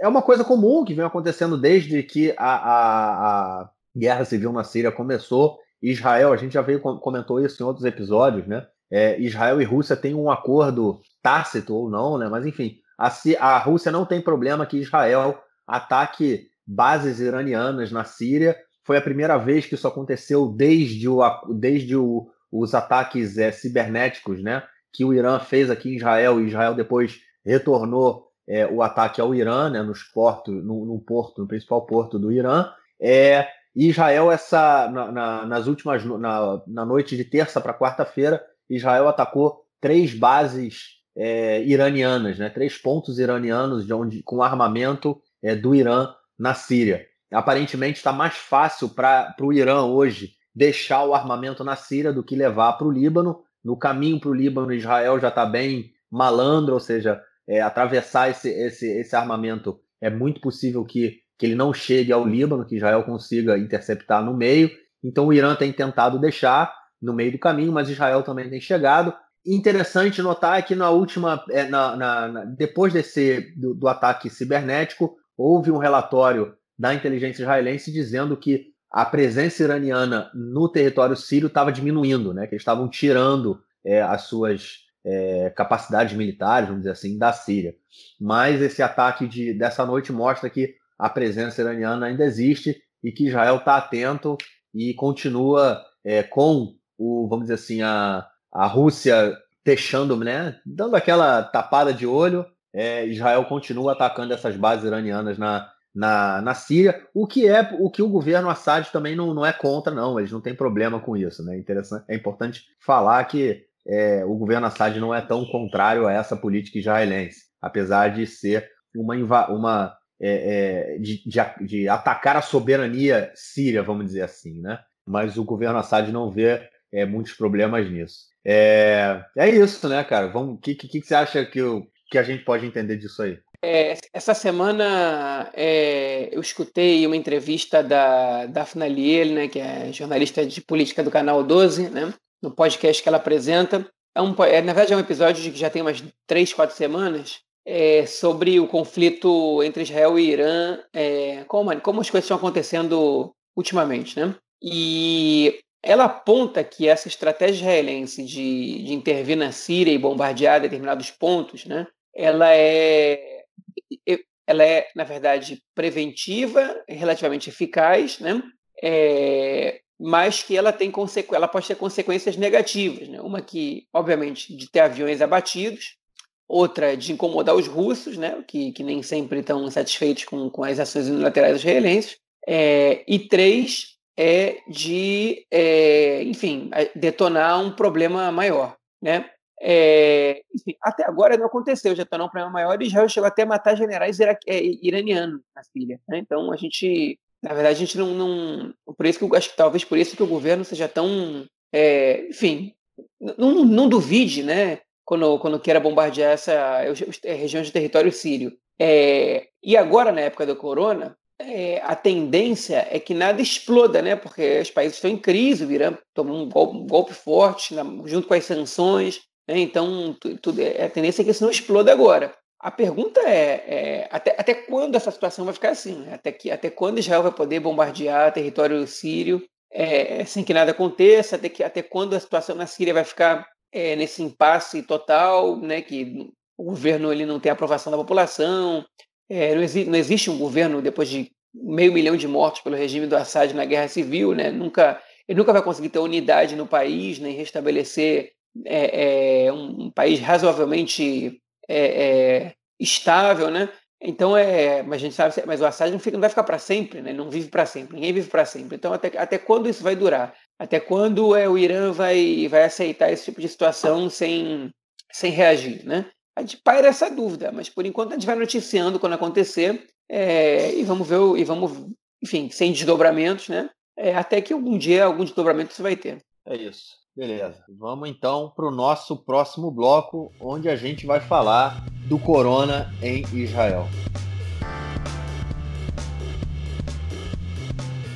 é uma coisa comum que vem acontecendo desde que a, a, a guerra civil na Síria começou. Israel, a gente já veio comentou isso em outros episódios, né? É, Israel e Rússia têm um acordo tácito ou não, né? Mas enfim, a, a Rússia não tem problema que Israel ataque bases iranianas na Síria. Foi a primeira vez que isso aconteceu desde, o, desde o, os ataques é, cibernéticos né, que o Irã fez aqui em Israel, e Israel depois retornou é, o ataque ao Irã, né, nos portos, no, no, porto, no principal porto do Irã. É, Israel, essa, na, na, nas últimas, na, na noite de terça para quarta-feira, Israel atacou três bases é, iranianas, né? três pontos iranianos de onde, com armamento é, do Irã na Síria. Aparentemente está mais fácil para o Irã hoje deixar o armamento na Síria do que levar para o Líbano. No caminho para o Líbano, Israel já está bem malandro, ou seja, é, atravessar esse, esse, esse armamento é muito possível que, que ele não chegue ao Líbano, que Israel consiga interceptar no meio. Então o Irã tem tentado deixar no meio do caminho, mas Israel também tem chegado interessante notar que na última, é, na, na, na, depois desse do, do, ataque cibernético, houve um relatório da inteligência israelense dizendo que a presença iraniana no território sírio estava diminuindo, né? Que eles estavam tirando é, as suas é, capacidades militares, vamos dizer assim, da Síria. Mas esse ataque de, dessa noite mostra que a presença iraniana ainda existe e que Israel está atento e continua é, com o, vamos dizer assim, a, a Rússia deixando, né, dando aquela tapada de olho. É, Israel continua atacando essas bases iranianas na, na, na Síria, o que é o que o governo Assad também não, não é contra, não. Eles não têm problema com isso, né? Interessante, é importante falar que é, o governo Assad não é tão contrário a essa política israelense, apesar de ser uma, uma é, é, de, de, de, atacar a soberania síria, vamos dizer assim, né? Mas o governo Assad não vê é, muitos problemas nisso. É, é isso, né, cara? O que, que, que você acha que, o, que a gente pode entender disso aí? É, essa semana é, eu escutei uma entrevista da Daphne Liel, né, que é jornalista de política do canal 12, né, no podcast que ela apresenta. É um, é, na verdade, é um episódio que já tem umas três, quatro semanas, é, sobre o conflito entre Israel e Irã, é, como, como as coisas estão acontecendo ultimamente. Né? E ela aponta que essa estratégia israelense de, de intervir na Síria e bombardear determinados pontos, né, ela é ela é, na verdade, preventiva, relativamente eficaz, né? É, mas que ela tem ela pode ter consequências negativas, né? Uma que, obviamente, de ter aviões abatidos, outra de incomodar os russos, né? Que, que nem sempre estão satisfeitos com, com as ações unilaterais israelenses, é, e três é de, é, enfim, detonar um problema maior, né? É, enfim, até agora não aconteceu, já está um problema maior e Israel chegou até a matar generais é, iranianos na Síria. Né? Então a gente, na verdade, a gente não, não, Por isso que eu acho que talvez por isso que o governo seja tão. É, enfim, não, não duvide, né? Quando, quando queira bombardear essa é, região de território sírio. É, e agora, na época do corona, é, a tendência é que nada exploda, né? Porque os países estão em crise, o Irã tomou um golpe, um golpe forte, junto com as sanções. Né? Então, tudo, é, a tendência é que isso não exploda agora. A pergunta é, é até, até quando essa situação vai ficar assim? Até, que, até quando Israel vai poder bombardear território sírio é, sem que nada aconteça? Até, que, até quando a situação na Síria vai ficar é, nesse impasse total, né? que o governo ele não tem aprovação da população, é, não, exi não, existe um governo depois de meio milhão de mortos pelo regime do Assad na guerra civil, né? nunca, ele nunca vai conseguir ter unidade no país, nem restabelecer é, é um, país razoavelmente é, é, estável, né? Então é, mas a gente sabe, mas o Assad não, fica, não vai ficar para sempre, né? Não vive para sempre, ninguém vive para sempre. Então até, até quando isso vai durar? Até quando é, o Irã vai, vai aceitar esse tipo de situação sem, sem reagir, né? A gente paira essa dúvida, mas por enquanto a gente vai noticiando quando acontecer é, e vamos ver, e vamos, enfim, sem desdobramentos, né? É, até que algum dia algum desdobramento isso vai ter. É isso. Beleza. Vamos então para o nosso próximo bloco, onde a gente vai falar do corona em Israel.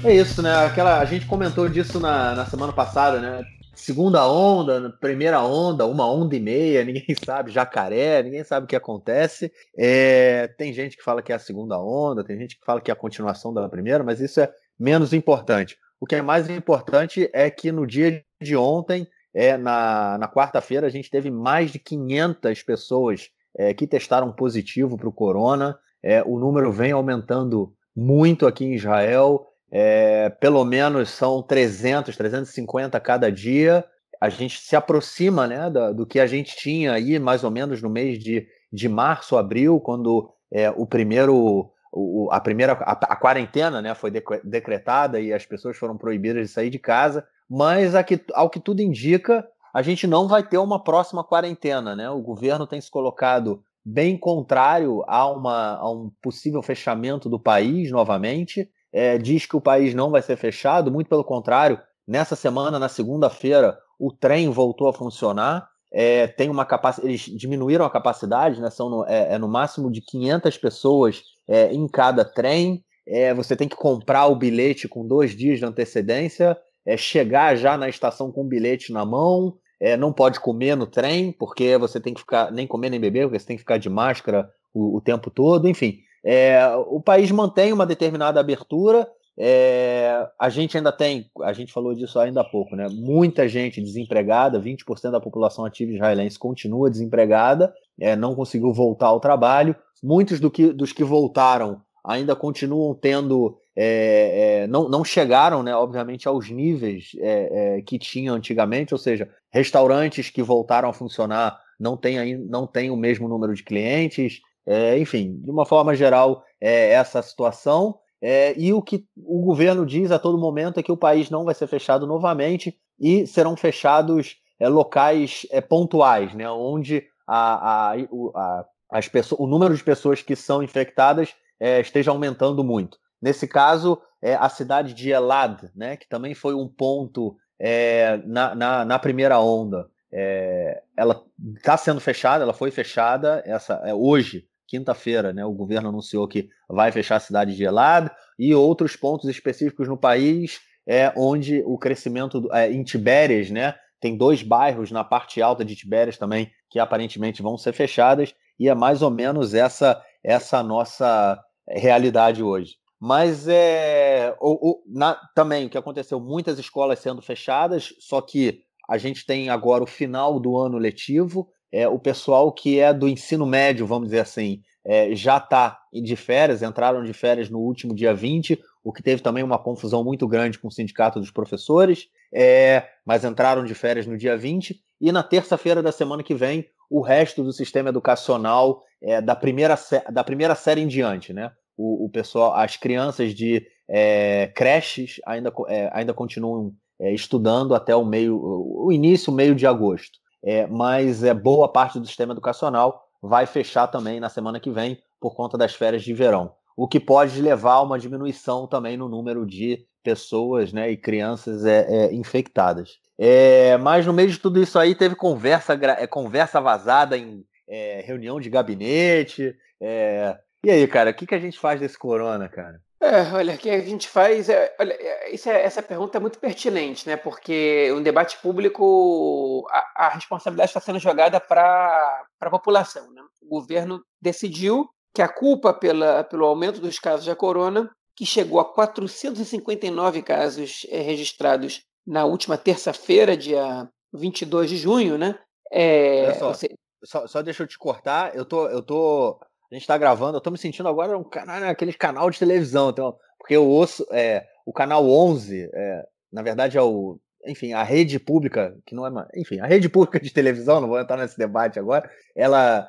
É isso, né? Aquela, a gente comentou disso na, na semana passada, né? Segunda onda, primeira onda, uma onda e meia, [laughs] ninguém sabe, jacaré, ninguém sabe o que acontece. É, tem gente que fala que é a segunda onda, tem gente que fala que é a continuação da primeira, mas isso é menos importante. O que é mais importante é que no dia de ontem, é, na, na quarta-feira, a gente teve mais de 500 pessoas é, que testaram positivo para o corona. É, o número vem aumentando muito aqui em Israel. É, pelo menos são 300, 350 cada dia. A gente se aproxima né, do, do que a gente tinha aí, mais ou menos no mês de, de março, abril, quando é, o primeiro o, a primeira a, a, quarentena né, foi decretada e as pessoas foram proibidas de sair de casa, mas ao que tudo indica, a gente não vai ter uma próxima quarentena. Né? O governo tem se colocado bem contrário a, uma, a um possível fechamento do país novamente. É, diz que o país não vai ser fechado, muito pelo contrário. Nessa semana, na segunda-feira, o trem voltou a funcionar. É, tem uma capacidade, eles diminuíram a capacidade, né? São no, é, é no máximo de 500 pessoas é, em cada trem. É, você tem que comprar o bilhete com dois dias de antecedência, é, chegar já na estação com o bilhete na mão, é, não pode comer no trem, porque você tem que ficar, nem comer nem beber, porque você tem que ficar de máscara o, o tempo todo, enfim. É, o país mantém uma determinada abertura, é, a gente ainda tem, a gente falou disso ainda há pouco, né? Muita gente desempregada, 20% da população ativa israelense continua desempregada, é, não conseguiu voltar ao trabalho. Muitos do que, dos que voltaram ainda continuam tendo, é, é não, não chegaram, né, obviamente, aos níveis é, é, que tinham antigamente, ou seja, restaurantes que voltaram a funcionar não têm, não têm o mesmo número de clientes, enfim, de uma forma geral, é essa situação. É, e o que o governo diz a todo momento é que o país não vai ser fechado novamente e serão fechados é, locais é, pontuais, né, onde a, a, a, as pessoas, o número de pessoas que são infectadas é, esteja aumentando muito. Nesse caso, é, a cidade de Elad, né, que também foi um ponto é, na, na, na, primeira onda, ela está sendo fechada, ela foi fechada essa, hoje quinta-feira, né? O governo anunciou que vai fechar a cidade de Elad e outros pontos específicos no país é onde o crescimento é, em Tibérias, né? Tem dois bairros na parte alta de Tibérias também que aparentemente vão ser fechadas e é mais ou menos essa essa nossa realidade hoje. Mas é o, o, na, também o que aconteceu, muitas escolas sendo fechadas, só que a gente tem agora o final do ano letivo, é, o pessoal que é do ensino médio, vamos dizer assim, é, já está de férias, entraram de férias no último dia 20, o que teve também uma confusão muito grande com o sindicato dos professores, é, mas entraram de férias no dia 20, e na terça-feira da semana que vem, o resto do sistema educacional é, da, primeira, da primeira série em diante, né? O, o pessoal, as crianças de é, creches ainda, é, ainda continuam é, estudando até o meio, o início, meio de agosto. É, mas é boa parte do sistema educacional vai fechar também na semana que vem por conta das férias de verão, o que pode levar a uma diminuição também no número de pessoas né, e crianças é, é, infectadas. É, mas no meio de tudo isso aí teve conversa, é, conversa vazada em é, reunião de gabinete. É, e aí, cara, o que, que a gente faz desse corona, cara? É, olha, o que a gente faz. É, olha, isso é, essa pergunta é muito pertinente, né? Porque um debate público, a, a responsabilidade está sendo jogada para a população. Né? O governo decidiu que a culpa pela, pelo aumento dos casos da corona, que chegou a 459 casos é, registrados na última terça-feira, dia 22 de junho, né? É, só, você... só, só, deixa eu te cortar, eu tô, eu tô, a gente tá gravando, eu tô me sentindo agora um canal, aquele canal de televisão, então, porque eu ouço, é, o canal 11, é, na verdade é o, enfim, a rede pública, que não é, enfim, a rede pública de televisão, não vou entrar nesse debate agora, ela,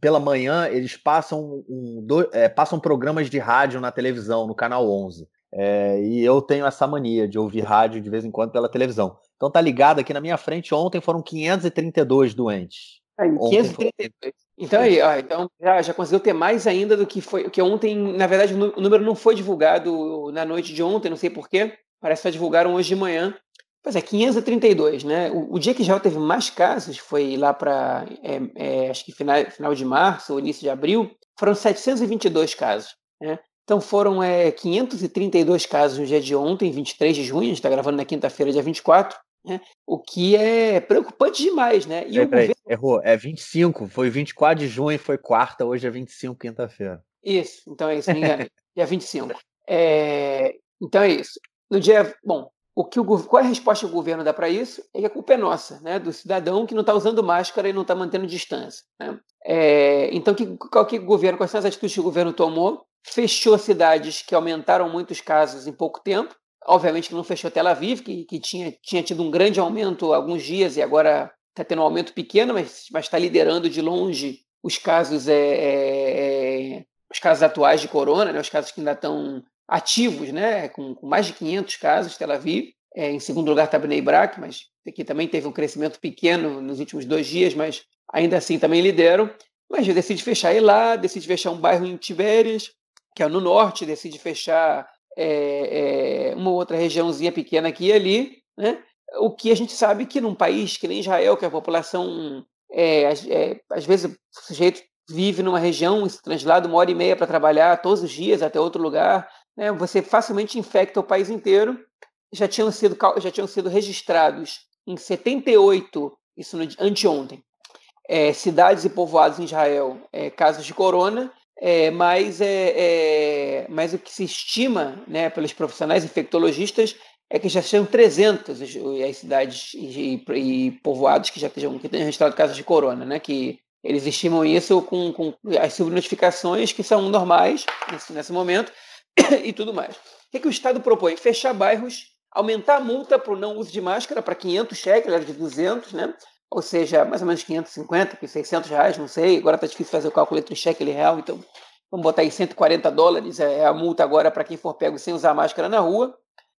pela manhã, eles passam, um, do, é, passam programas de rádio na televisão, no canal 11. É, e eu tenho essa mania de ouvir rádio de vez em quando pela televisão. Então tá ligado aqui na minha frente, ontem foram 532 doentes. Aí, 532. Foi... Então aí, ó, então já, já conseguiu ter mais ainda do que foi. Que ontem, na verdade, o número não foi divulgado na noite de ontem, não sei porquê. Parece que só divulgaram hoje de manhã. Pois é, 532, né? O, o dia que já teve mais casos foi lá para, é, é, acho que final, final de março ou início de abril, foram 722 casos. Né? Então foram é, 532 casos no dia de ontem, 23 de junho, a gente está gravando na quinta-feira, dia 24, né? o que é preocupante demais, né? E peraí, o governo... Errou, é 25, foi 24 de junho, foi quarta, hoje é 25, quinta-feira. Isso, então é isso, me engano, [laughs] dia 25. É... Então é isso. No dia, bom, o que o, qual é a resposta que o governo dá para isso? É que a culpa é nossa, né? do cidadão que não está usando máscara e não está mantendo distância. Né? É, então, que, que o governo, quais são as atitudes que o governo tomou? Fechou cidades que aumentaram muitos casos em pouco tempo. Obviamente que não fechou Tel Aviv, que, que tinha, tinha tido um grande aumento há alguns dias e agora está tendo um aumento pequeno, mas está liderando de longe os casos, é, é, é, os casos atuais de corona, né? os casos que ainda estão ativos, né, com, com mais de 500 casos, Tel Aviv. É, em segundo lugar está Bnei Brak, mas aqui também teve um crescimento pequeno nos últimos dois dias, mas ainda assim também lideram. Mas decide fechar lá, decide fechar um bairro em Tibérias, que é no norte, decide fechar é, é, uma outra regiãozinha pequena aqui e ali, né? O que a gente sabe que num país que nem Israel, que a população é, é, às vezes o sujeito vive numa região se translada uma hora e meia para trabalhar todos os dias até outro lugar, né, você facilmente infecta o país inteiro. Já tinham sido, já tinham sido registrados em 78, isso no, anteontem, é, cidades e povoados em Israel, é, casos de corona, é, mas, é, mas o que se estima né, pelos profissionais infectologistas é que já sejam 300 as cidades e, e, e povoados que já tenham, que tenham registrado casos de corona, né, que eles estimam isso com, com as subnotificações que são normais nesse, nesse momento, [coughs] e tudo mais. O que, que o Estado propõe? Fechar bairros, aumentar a multa para o não uso de máscara para 500 cheques, era de 200, né? ou seja, mais ou menos 550, 600 reais, não sei. Agora está difícil fazer o cálculo entre cheque e real, então vamos botar aí 140 dólares, é, é a multa agora para quem for pego sem usar máscara na rua.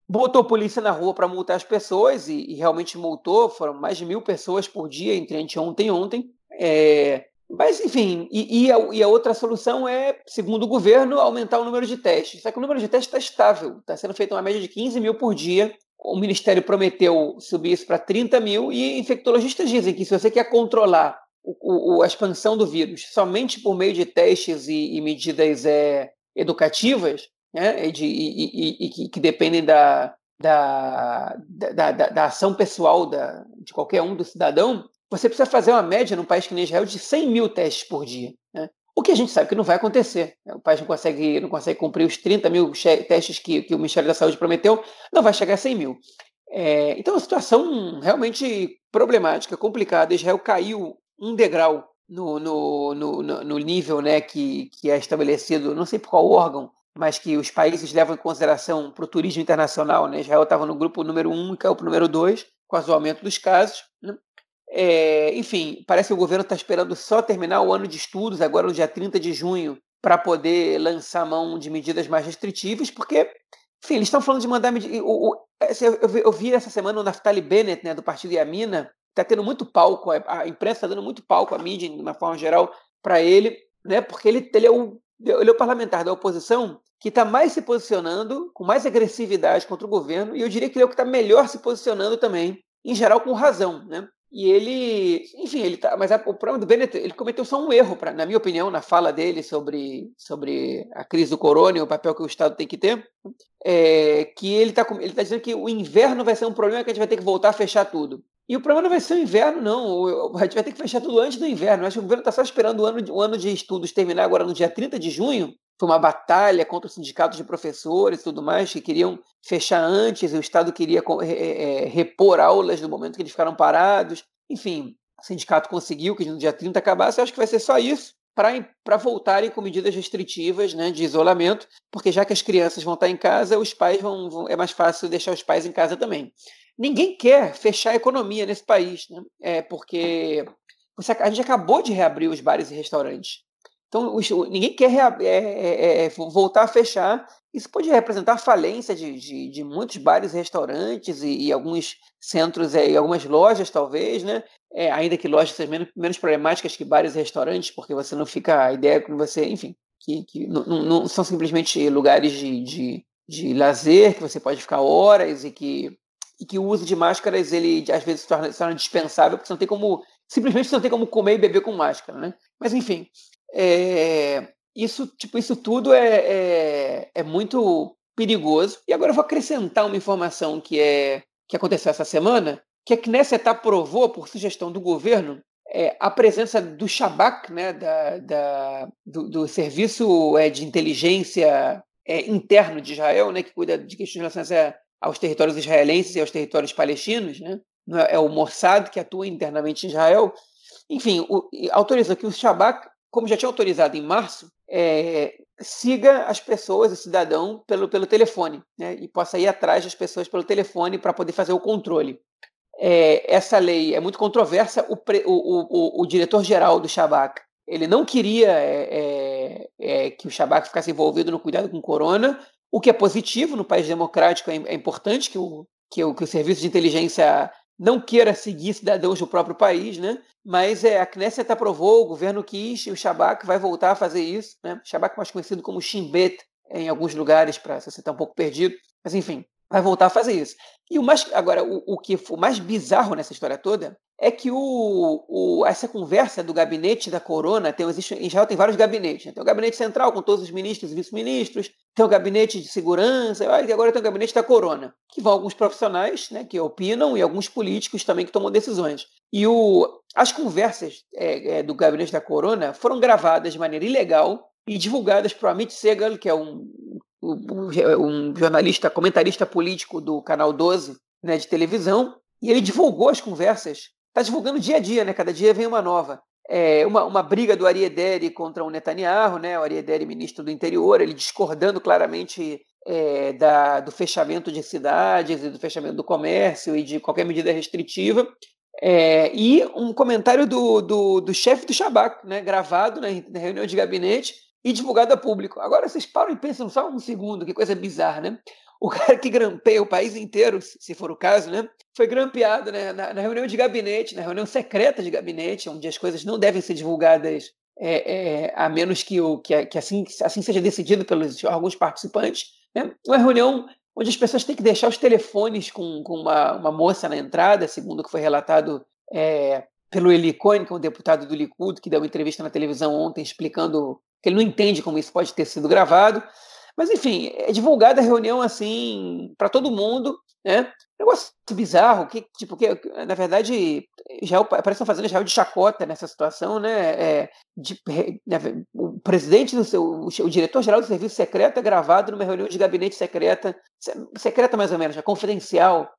Botou polícia na rua para multar as pessoas e, e, realmente multou, foram mais de mil pessoas por dia entre anteontem e ontem. É, mas, enfim, e, e, a, e, a, outra solução é, segundo o governo, aumentar o número de testes. Só que o número de testes está estável, está sendo feita uma média de 15 mil por dia. O Ministério prometeu subir isso para 30 mil, e infectologistas dizem que se você quer controlar o, o, a expansão do vírus somente por meio de testes e, e medidas é, educativas, né, e, de, e que, que, dependem da, da, da, da, da ação pessoal da, de qualquer um do cidadão, você precisa fazer uma média num país que nem Israel de 100 mil testes por dia. Né? O que a gente sabe que não vai acontecer. Né? O país não consegue, não consegue cumprir os 30 mil testes que, que o Ministério da Saúde prometeu, não vai chegar a 100 mil. É, então, é uma situação realmente problemática, complicada. Israel caiu um degrau no, no, no, no nível né, que, que é estabelecido, não sei por qual órgão, mas que os países levam em consideração para o turismo internacional. Né? Israel estava no grupo número 1 um, e caiu para o número 2, com o aumento dos casos. Né? É, enfim, parece que o governo está esperando só terminar o ano de estudos, agora no dia 30 de junho, para poder lançar mão de medidas mais restritivas, porque, enfim, eles estão falando de mandar medidas. Assim, eu, vi essa semana o Naftali Bennett, né, do partido Yamina, está tendo muito palco, a imprensa está dando muito palco, a mídia, de uma forma geral, para ele, né, porque ele, ele, é o, ele é o parlamentar da oposição que está mais se posicionando, com mais agressividade contra o governo, e eu diria que ele é o que está melhor se posicionando também, em geral com razão. Né? E ele, enfim, ele tá, mas a, o problema do Bennett, ele cometeu só um erro, pra, na minha opinião, na fala dele sobre, sobre a crise do corona e o papel que o Estado tem que ter, é, que ele está ele tá dizendo que o inverno vai ser um problema que a gente vai ter que voltar a fechar tudo. E o problema não vai ser o inverno, não. A gente vai ter que fechar tudo antes do inverno. acho que o governo está só esperando o ano, o ano de estudos terminar agora no dia 30 de junho. Foi uma batalha contra os sindicatos de professores e tudo mais, que queriam fechar antes, e o Estado queria é, repor aulas no momento que eles ficaram parados. Enfim, o sindicato conseguiu que no dia 30 acabasse. Eu acho que vai ser só isso para voltarem com medidas restritivas né, de isolamento, porque já que as crianças vão estar em casa, os pais vão, vão é mais fácil deixar os pais em casa também. Ninguém quer fechar a economia nesse país, né? É porque a gente acabou de reabrir os bares e restaurantes. Então, ninguém quer é, é, é, voltar a fechar. Isso pode representar falência de, de, de muitos bares restaurantes e, e alguns centros é, e algumas lojas, talvez, né? É, ainda que lojas sejam menos, menos problemáticas que bares e restaurantes, porque você não fica a ideia que você, enfim, que, que não, não, são simplesmente lugares de, de, de lazer que você pode ficar horas e que e que o uso de máscaras ele às vezes se torna, se torna dispensável porque você não tem como simplesmente não tem como comer e beber com máscara, né? Mas enfim, é, isso tipo isso tudo é, é, é, muito perigoso. E agora eu vou acrescentar uma informação que é que aconteceu essa semana, que a Knesset aprovou por sugestão do governo é, a presença do Shabak, né, da, da do, do, serviço é, de inteligência é, interno de Israel, né, que cuida de questões relacionadas aos territórios israelenses e aos territórios palestinos, né? É, é o Mossad que atua internamente em Israel. Enfim, o, autoriza que o Shabak, como já tinha autorizado em março, é, siga as pessoas, o cidadão, pelo, pelo telefone, né? e possa ir atrás das pessoas pelo telefone para poder fazer o controle. É, essa lei é muito controversa. O, o, o, o diretor-geral do Shabak ele não queria é, é, é, que o Shabak ficasse envolvido no cuidado com corona, o que é positivo no país democrático, é, é importante que o, que o, que o serviço de inteligência não queira seguir cidadãos do próprio país, né? Mas é, a Knesset aprovou, o governo quis, e o Shabak vai voltar a fazer isso, né? Shabak mais conhecido como Shimbet em alguns lugares, para você está um pouco perdido. Mas enfim, vai voltar a fazer isso. E o mais, agora, o, o que foi mais bizarro nessa história toda é que o, o, essa conversa do gabinete da corona, tem, existe, em Israel tem vários gabinetes. Né? Tem o gabinete central com todos os ministros e vice-ministros, tem o gabinete de segurança, e agora tem o gabinete da corona, que vão alguns profissionais né, que opinam e alguns políticos também que tomam decisões. E o, as conversas é, é, do gabinete da corona foram gravadas de maneira ilegal e divulgadas por Amit Segal, que é um, um, um jornalista, comentarista político do Canal 12 né, de televisão, e ele divulgou as conversas está divulgando dia a dia, né? Cada dia vem uma nova. É, uma, uma briga do Ariederi contra o Netanyahu, né? O Ariederi, ministro do interior, ele discordando claramente é, da, do fechamento de cidades e do fechamento do comércio e de qualquer medida restritiva. É, e um comentário do, do, do chefe do Shabak, né, gravado na, na, reunião de gabinete e divulgado a público. Agora vocês param e pensam só um segundo, que coisa bizarra, né? O cara que grampeia o país inteiro, se for o caso, né, foi grampeado né, na, na, reunião de gabinete, na reunião secreta de gabinete, onde as coisas não devem ser divulgadas é, é, a menos que, o, que, que assim, assim seja decidido pelos alguns participantes. Né, uma reunião onde as pessoas têm que deixar os telefones com, com uma, uma moça na entrada, segundo o que foi relatado é, pelo Eli Cohen, que é um deputado do Likud, que deu uma entrevista na televisão ontem explicando que ele não entende como isso pode ter sido gravado. Mas, enfim, é divulgada a reunião assim para todo mundo, né? Negócio bizarro, que, tipo, que, na verdade, Israel, parece que estão fazendo Israel de chacota nessa situação, né? É, de, o presidente do seu, o diretor-geral do serviço secreto é gravado numa reunião de gabinete secreta, secreta mais ou menos, é confidencial,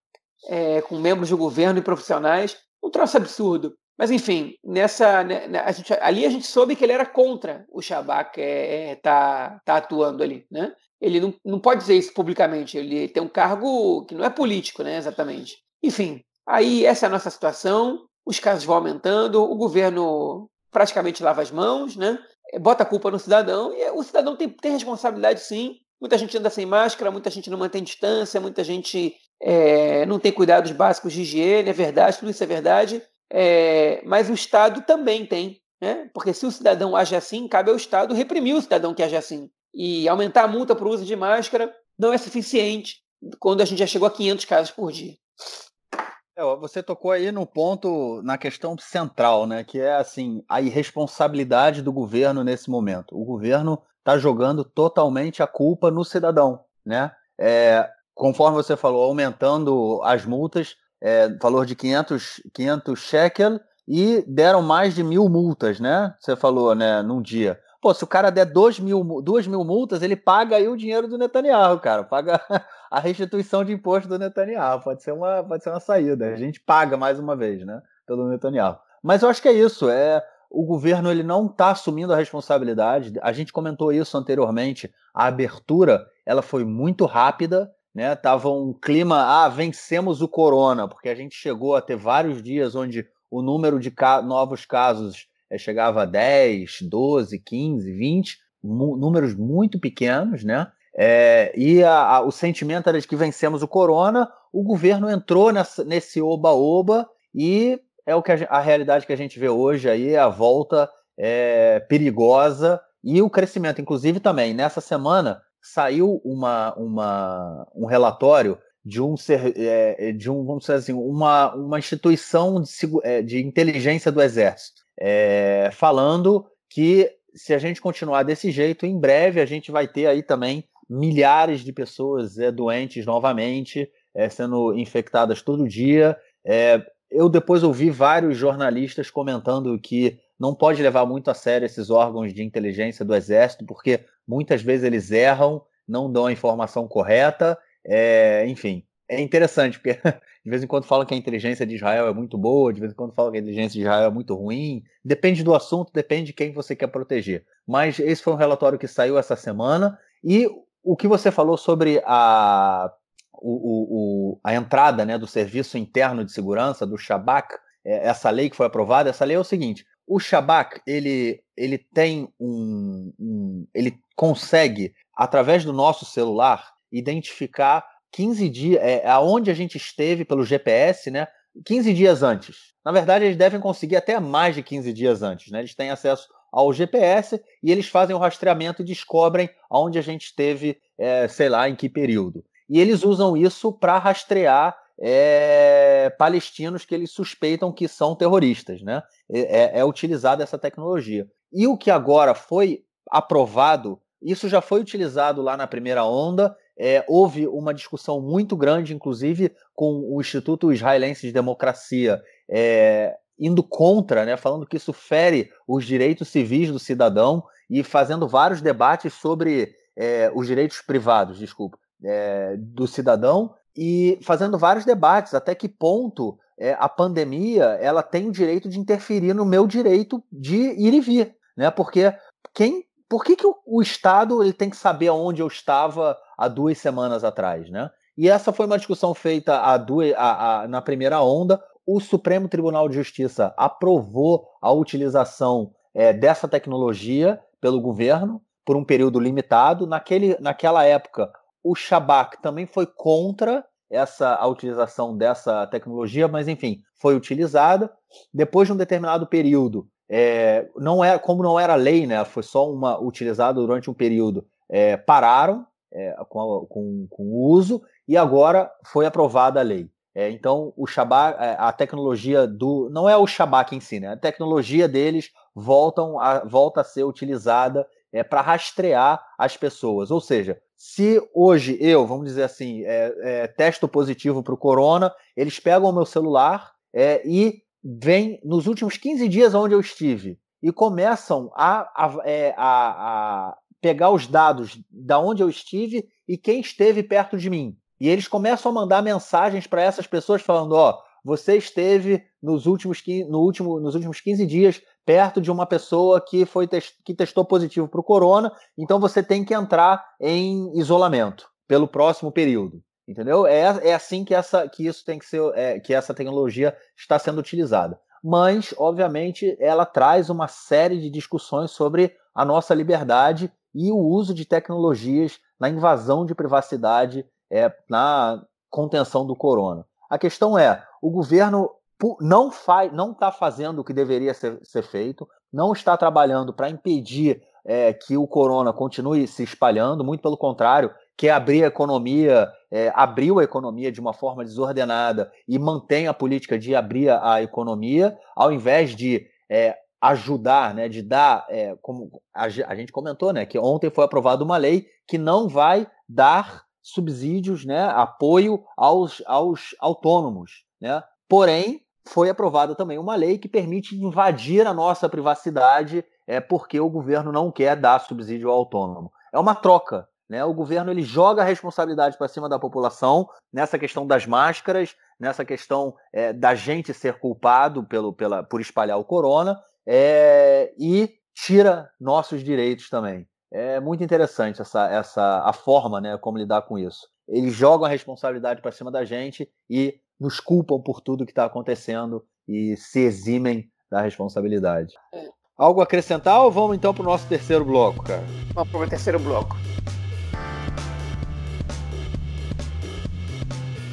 é, com membros do governo e profissionais, um troço absurdo. Mas enfim, nessa, né, né, a gente, ali a gente soube que ele era contra o Shabak é, é, tá, tá atuando ali, né? Ele não, não pode dizer isso publicamente, ele tem um cargo que não é político, né, exatamente. Enfim, aí essa é a nossa situação, os casos vão aumentando, o governo praticamente lava as mãos, né? Bota a culpa no cidadão e o cidadão tem, tem responsabilidade sim. Muita gente anda sem máscara, muita gente não mantém distância, muita gente é, não tem cuidados básicos de higiene, é verdade, tudo isso é verdade. É, mas o Estado também tem, né? porque se o cidadão age assim, cabe ao Estado reprimir o cidadão que age assim. E aumentar a multa para o uso de máscara não é suficiente quando a gente já chegou a 500 casos por dia. É, você tocou aí no ponto, na questão central, né? Que é assim a irresponsabilidade do governo nesse momento. O governo está jogando totalmente a culpa no cidadão, né? É, conforme você falou, aumentando as multas, é, valor de 500, 500 shekel e deram mais de mil multas, né? Você falou, né, num dia. Pô, se o cara der dois mil, duas mil multas, ele paga aí o dinheiro do Netanyahu, cara. Paga [laughs] a restituição de imposto do Netanyahu. Pode ser uma, pode ser uma saída. A gente paga mais uma vez, né? Pelo Netanyahu. Mas eu acho que é isso. É o governo ele não está assumindo a responsabilidade. A gente comentou isso anteriormente. A abertura ela foi muito rápida né? Tava um clima, ah, vencemos o corona, porque a gente chegou a ter vários dias onde o número de ca novos casos é, chegava a 10, 12, 15, 20, números muito pequenos, né? É, e a, a, o sentimento era de que vencemos o corona, o governo entrou nessa, nesse oba-oba e é o que a, a, realidade que a gente vê hoje aí, a volta é, perigosa e o crescimento, inclusive também nessa semana saiu uma, uma, um relatório de um, é, de um vamos dizer assim, uma, uma instituição de, é, de inteligência do Exército, é, falando que se a gente continuar desse jeito, em breve a gente vai ter aí também milhares de pessoas é, doentes novamente, é, sendo infectadas todo dia. É, eu depois ouvi vários jornalistas comentando que não pode levar muito a sério esses órgãos de inteligência do Exército, porque muitas vezes eles erram, não dão a informação correta, é, enfim. É interessante, porque [laughs] de vez em quando falam que a inteligência de Israel é muito boa, de vez em quando falam que a inteligência de Israel é muito ruim. Depende do assunto, depende de quem você quer proteger. Mas esse foi um relatório que saiu essa semana. E o que você falou sobre a, o, o, a entrada né, do Serviço Interno de Segurança, do Shabak, é, essa lei que foi aprovada, essa lei é o seguinte: o Shabak ele, ele tem um, um, ele consegue através do nosso celular identificar 15 dias é, aonde a gente esteve pelo GPS, né? 15 dias antes. Na verdade, eles devem conseguir até mais de 15 dias antes, né? Eles têm acesso ao GPS e eles fazem o rastreamento e descobrem aonde a gente esteve, é, sei lá, em que período. E eles usam isso para rastrear é, palestinos que eles suspeitam que são terroristas, né? É, é, utilizada essa tecnologia. E o que agora foi aprovado, isso já foi utilizado lá na primeira onda. É, houve uma discussão muito grande, inclusive com o Instituto Israelense de Democracia, é, indo contra, né, falando que isso fere os direitos civis do cidadão e fazendo vários debates sobre é, os direitos privados, desculpa, é, do cidadão e fazendo vários debates até que ponto é, a pandemia ela tem o direito de interferir no meu direito de ir e vir, né? Porque quem, por que, que o, o Estado ele tem que saber aonde eu estava há duas semanas atrás, né? E essa foi uma discussão feita a duas, a, a, na primeira onda. O Supremo Tribunal de Justiça aprovou a utilização é, dessa tecnologia pelo governo por um período limitado. Naquele, naquela época, o Shabak também foi contra essa a utilização dessa tecnologia, mas enfim, foi utilizada. Depois de um determinado período, é, não é como não era lei, né? Foi só uma utilizada durante um período. É, pararam é, com, com, com o uso e agora foi aprovada a lei. É, então, o Shabak, é, a tecnologia do. Não é o Shabak em si, né? A tecnologia deles voltam a, volta a ser utilizada para rastrear as pessoas. Ou seja, se hoje eu, vamos dizer assim, é, é, testo positivo para o corona, eles pegam o meu celular é, e vêm nos últimos 15 dias onde eu estive e começam a, a, é, a, a pegar os dados da onde eu estive e quem esteve perto de mim. E eles começam a mandar mensagens para essas pessoas falando: ó, você esteve nos últimos, no último, nos últimos 15 dias perto de uma pessoa que foi que testou positivo para o corona, então você tem que entrar em isolamento pelo próximo período. Entendeu? É, é assim que, essa, que isso tem que ser, é, que essa tecnologia está sendo utilizada. Mas, obviamente, ela traz uma série de discussões sobre a nossa liberdade e o uso de tecnologias na invasão de privacidade, é, na contenção do corona. A questão é, o governo não faz, não está fazendo o que deveria ser, ser feito, não está trabalhando para impedir é, que o corona continue se espalhando, muito pelo contrário, quer abrir a economia, é, abriu a economia de uma forma desordenada e mantém a política de abrir a economia, ao invés de é, ajudar, né, de dar, é, como a, a, gente comentou, né, que ontem foi aprovada uma lei que não vai dar subsídios, né, apoio aos, aos autônomos, né? Porém, foi aprovada também uma lei que permite invadir a nossa privacidade, é porque o governo não quer dar subsídio ao autônomo. É uma troca, né? O governo ele joga a responsabilidade para cima da população nessa questão das máscaras, nessa questão é, da gente ser culpado pelo, pela, por espalhar o corona, é, e tira nossos direitos também. É muito interessante essa, essa a forma, né, como lidar com isso. Eles jogam a responsabilidade para cima da gente e nos culpam por tudo que está acontecendo e se eximem da responsabilidade. É. Algo a acrescentar ou vamos então para o nosso terceiro bloco, cara? Vamos para o terceiro bloco.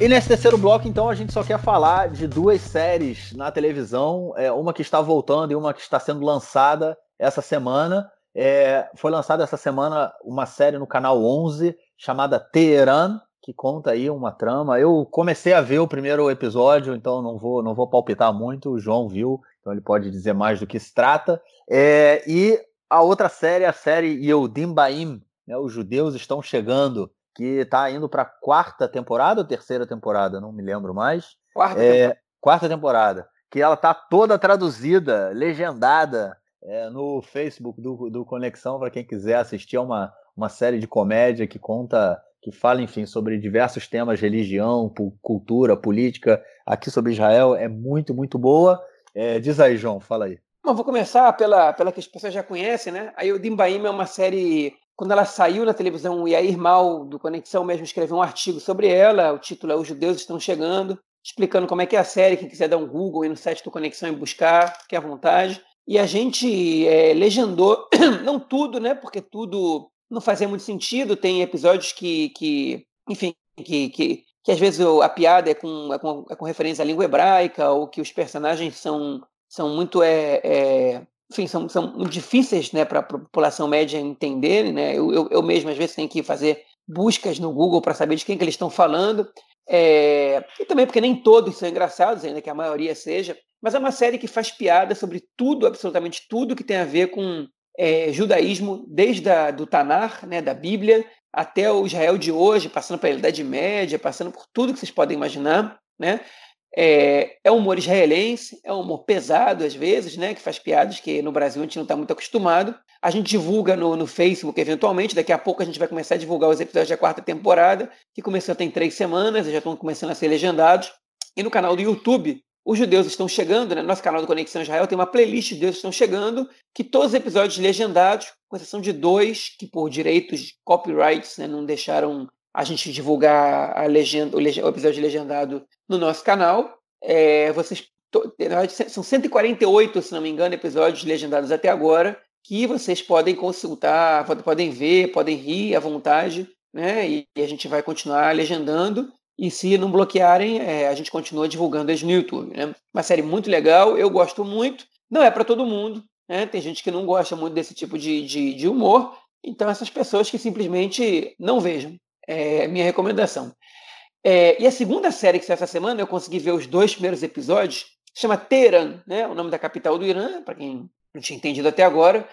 E nesse terceiro bloco, então, a gente só quer falar de duas séries na televisão, é, uma que está voltando e uma que está sendo lançada essa semana. É, foi lançada essa semana uma série no canal 11 chamada Teheran, que conta aí uma trama. Eu comecei a ver o primeiro episódio, então não vou não vou palpitar muito. O João viu, então ele pode dizer mais do que se trata. É, e a outra série, a série Yehudim Baim, né, os judeus estão chegando que está indo para a quarta temporada ou terceira temporada, não me lembro mais. Quarta, é, temporada. quarta temporada. Que ela está toda traduzida, legendada é, no Facebook do, do Conexão, para quem quiser assistir. É uma, uma série de comédia que conta, que fala, enfim, sobre diversos temas, religião, cultura, política. Aqui sobre Israel é muito, muito boa. É, diz aí, João, fala aí. Bom, vou começar pela, pela que as pessoas já conhecem, né? A Yodim Baim é uma série quando ela saiu na televisão, o Yair Mal, do Conexão, mesmo escreveu um artigo sobre ela. O título é Os Judeus Estão Chegando, explicando como é que é a série. Quem quiser dar um Google aí no site do Conexão e buscar, fique à vontade. E a gente é, legendou, [clears throat] não tudo, né? Porque tudo não fazia muito sentido. Tem episódios que, que enfim, que, que, que às vezes a piada é com, é com, é com referência à língua hebraica, ou que os personagens são, são muito é, é enfim, são, são muito difíceis né, para a população média entender. Né? Eu, eu, eu, mesmo, às vezes, tenho que fazer buscas no Google para saber de quem que eles estão falando. É... E também porque nem todos são engraçados, ainda que a maioria seja. Mas é uma série que faz piada sobre tudo, absolutamente tudo que tem a ver com é, judaísmo, desde a, do Tanar, né, da Bíblia, até o Israel de hoje, passando pela Idade Média, passando por tudo que vocês podem imaginar. Né? É, é humor israelense, é um humor pesado às vezes, né, que faz piadas que no Brasil a gente não está muito acostumado. A gente divulga no, no Facebook eventualmente, daqui a pouco a gente vai começar a divulgar os episódios da quarta temporada, que começou tem três semanas, já estão começando a ser legendados. E no canal do YouTube, os judeus estão chegando, né? Nosso canal do Conexão Israel tem uma playlist de judeus estão chegando, que todos os episódios legendados, com exceção de dois, que por direitos copyrights né, não deixaram a gente divulgar a legenda, o, o episódio legendado no nosso canal. É, vocês são 148, se não me engano, episódios legendados até agora que vocês podem consultar, podem ver, podem rir à vontade, né? E, a gente vai continuar legendando. E se não bloquearem, é, a gente continua divulgando eles no YouTube. Né? Uma série muito legal, eu gosto muito. Não é para todo mundo, né? Tem gente que não gosta muito desse tipo de, de, de humor. Então, essas pessoas que simplesmente não vejam. É minha recomendação. É, e a segunda série que saiu essa semana, eu consegui ver os dois primeiros episódios, chama Teheran, né? o nome da capital do Irã, para quem não tinha entendido até agora.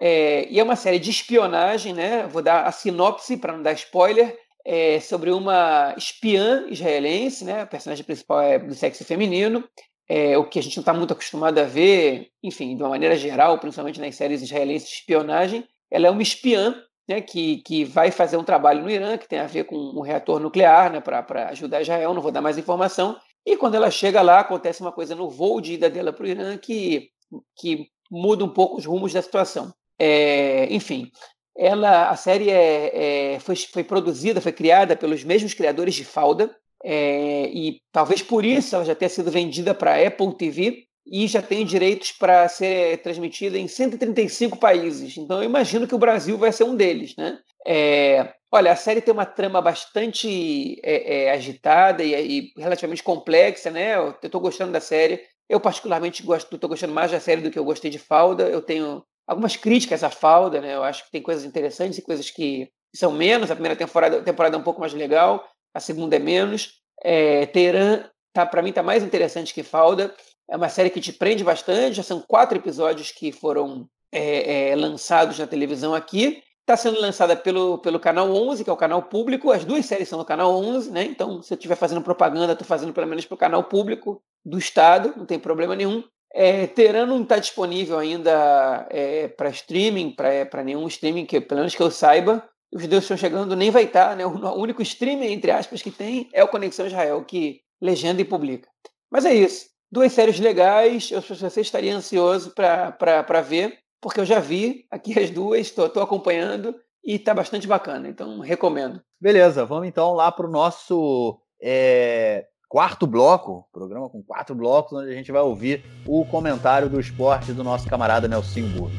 É, e é uma série de espionagem, né? Vou dar a sinopse para não dar spoiler. É sobre uma espiã israelense, né? A personagem principal é do sexo feminino, é, o que a gente não está muito acostumado a ver, enfim, de uma maneira geral, principalmente nas séries israelenses de espionagem. Ela é uma espiã né, que, que vai fazer um trabalho no Irã que tem a ver com um reator nuclear né, para ajudar Israel. Não vou dar mais informação. E quando ela chega lá, acontece uma coisa no voo de ida dela para o Irã que, que muda um pouco os rumos da situação. É, enfim, ela, a série é, é, foi, foi produzida, foi criada pelos mesmos criadores de Falda, é, e talvez por isso ela já tenha sido vendida para a Apple TV e já tem direitos para ser transmitida em 135 países. Então eu imagino que o Brasil vai ser um deles, né? É, olha, a série tem uma trama bastante é, é agitada e, e, relativamente complexa, né? Eu estou gostando da série. Eu particularmente gosto, estou gostando mais da série do que eu gostei de Falda. Eu tenho algumas críticas à Falda, né? Eu acho que tem coisas interessantes e coisas que são menos. A primeira temporada, temporada é um pouco mais legal a segunda é menos. É, Teherã, tá, para mim, está mais interessante que Falda. É uma série que te prende bastante, já são quatro episódios que foram é, é, lançados na televisão aqui. Está sendo lançada pelo, pelo canal 11, que é o canal público. As duas séries são no canal 11, né? Então, se eu estiver fazendo propaganda, estou fazendo pelo menos para o canal público do Estado, não tem problema nenhum. É, Teherã não está disponível ainda é, para streaming, para nenhum streaming, que, pelo menos que eu saiba os judeus estão chegando, nem vai estar, né? [laughs] O único streaming, entre aspas, que tem é o Conexão Israel, que legenda e publica. Mas é isso. Duas séries legais, eu se você estaria ansioso para ver, porque eu já vi aqui as duas, estou acompanhando e está bastante bacana, então recomendo. Beleza, vamos então lá para o nosso é, quarto bloco, programa com quatro blocos, onde a gente vai ouvir o comentário do esporte do nosso camarada Nelson Burro.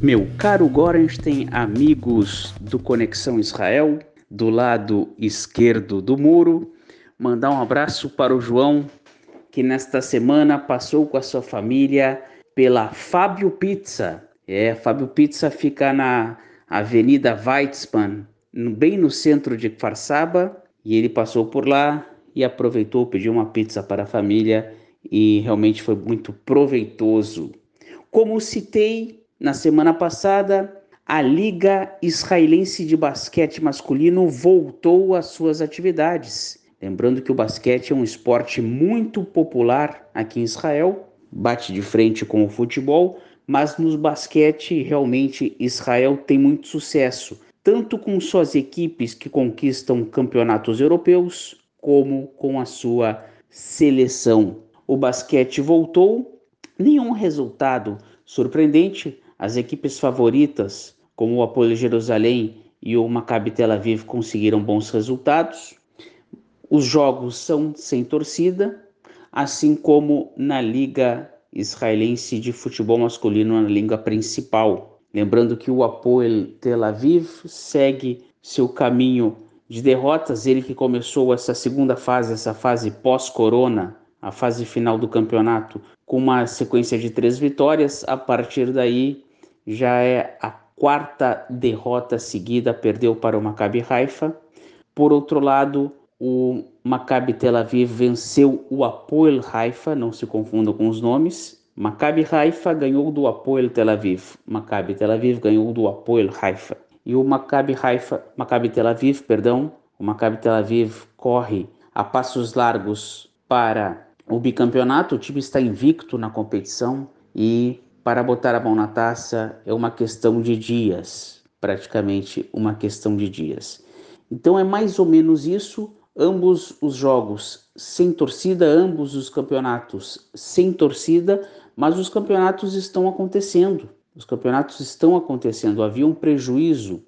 Meu caro Gorenstein, amigos do Conexão Israel, do lado esquerdo do muro, mandar um abraço para o João, que nesta semana passou com a sua família pela Fábio Pizza. É, Fábio Pizza fica na Avenida Weizmann, bem no centro de Farsaba, e ele passou por lá e aproveitou, pediu uma pizza para a família e realmente foi muito proveitoso. Como citei na semana passada, a Liga Israelense de Basquete Masculino voltou às suas atividades. Lembrando que o basquete é um esporte muito popular aqui em Israel, bate de frente com o futebol, mas no basquete realmente Israel tem muito sucesso, tanto com suas equipes que conquistam campeonatos europeus, como com a sua seleção. O basquete voltou, nenhum resultado surpreendente, as equipes favoritas, como o Apoio Jerusalém e o Maccabi Tel Aviv, conseguiram bons resultados. Os jogos são sem torcida, assim como na Liga Israelense de Futebol Masculino, na língua principal. Lembrando que o Apoel Tel Aviv segue seu caminho de derrotas, ele que começou essa segunda fase, essa fase pós-corona, a fase final do campeonato, com uma sequência de três vitórias. A partir daí, já é a quarta derrota seguida, perdeu para o Maccabi Haifa. Por outro lado, o Maccabi Tel Aviv venceu o Apoel Haifa, não se confundam com os nomes. Maccabi Haifa ganhou do Apoel Tel Aviv. Maccabi Tel Aviv ganhou do Apoel Haifa. E o Maccabi Haifa, Maccabi Tel Aviv, perdão, o Maccabi Tel Aviv corre a passos largos para o bicampeonato. O time está invicto na competição e para botar a mão na taça é uma questão de dias, praticamente uma questão de dias. Então é mais ou menos isso, ambos os jogos sem torcida, ambos os campeonatos sem torcida, mas os campeonatos estão acontecendo. Os campeonatos estão acontecendo. Havia um prejuízo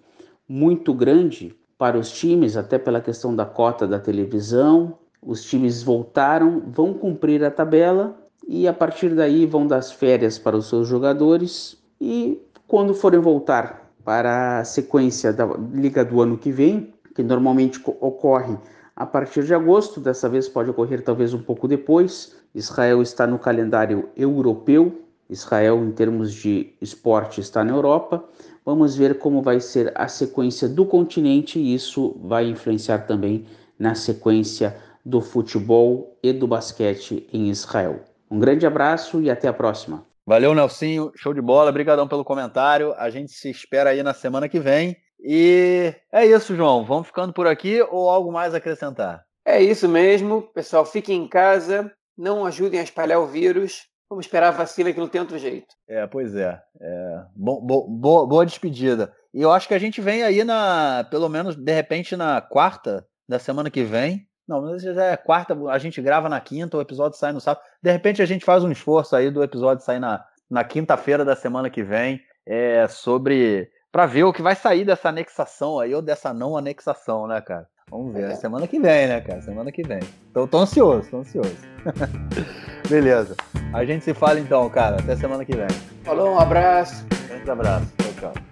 muito grande para os times, até pela questão da cota da televisão. Os times voltaram, vão cumprir a tabela e a partir daí vão dar férias para os seus jogadores e quando forem voltar para a sequência da liga do ano que vem, que normalmente ocorre a partir de agosto, dessa vez pode ocorrer talvez um pouco depois. Israel está no calendário europeu, Israel em termos de esporte está na Europa. Vamos ver como vai ser a sequência do continente e isso vai influenciar também na sequência do futebol e do basquete em Israel. Um grande abraço e até a próxima. Valeu, Nelsinho. Show de bola. Obrigadão pelo comentário. A gente se espera aí na semana que vem. E é isso, João. Vamos ficando por aqui ou algo mais a acrescentar? É isso mesmo. Pessoal, fiquem em casa. Não ajudem a espalhar o vírus. Vamos esperar a vacina que não tem outro jeito. É, pois é. é bo, bo, bo, boa despedida. E eu acho que a gente vem aí na, pelo menos, de repente, na quarta da semana que vem. Não, mas já é quarta, a gente grava na quinta, o episódio sai no sábado. De repente a gente faz um esforço aí do episódio sair na, na quinta-feira da semana que vem. É, sobre. para ver o que vai sair dessa anexação aí, ou dessa não anexação, né, cara? Vamos ver. É. Semana que vem, né, cara? Semana que vem. Tô, tô ansioso, tô ansioso. [laughs] Beleza. A gente se fala então, cara. Até semana que vem. Falou, um abraço. Um grande abraço. Tchau, tchau.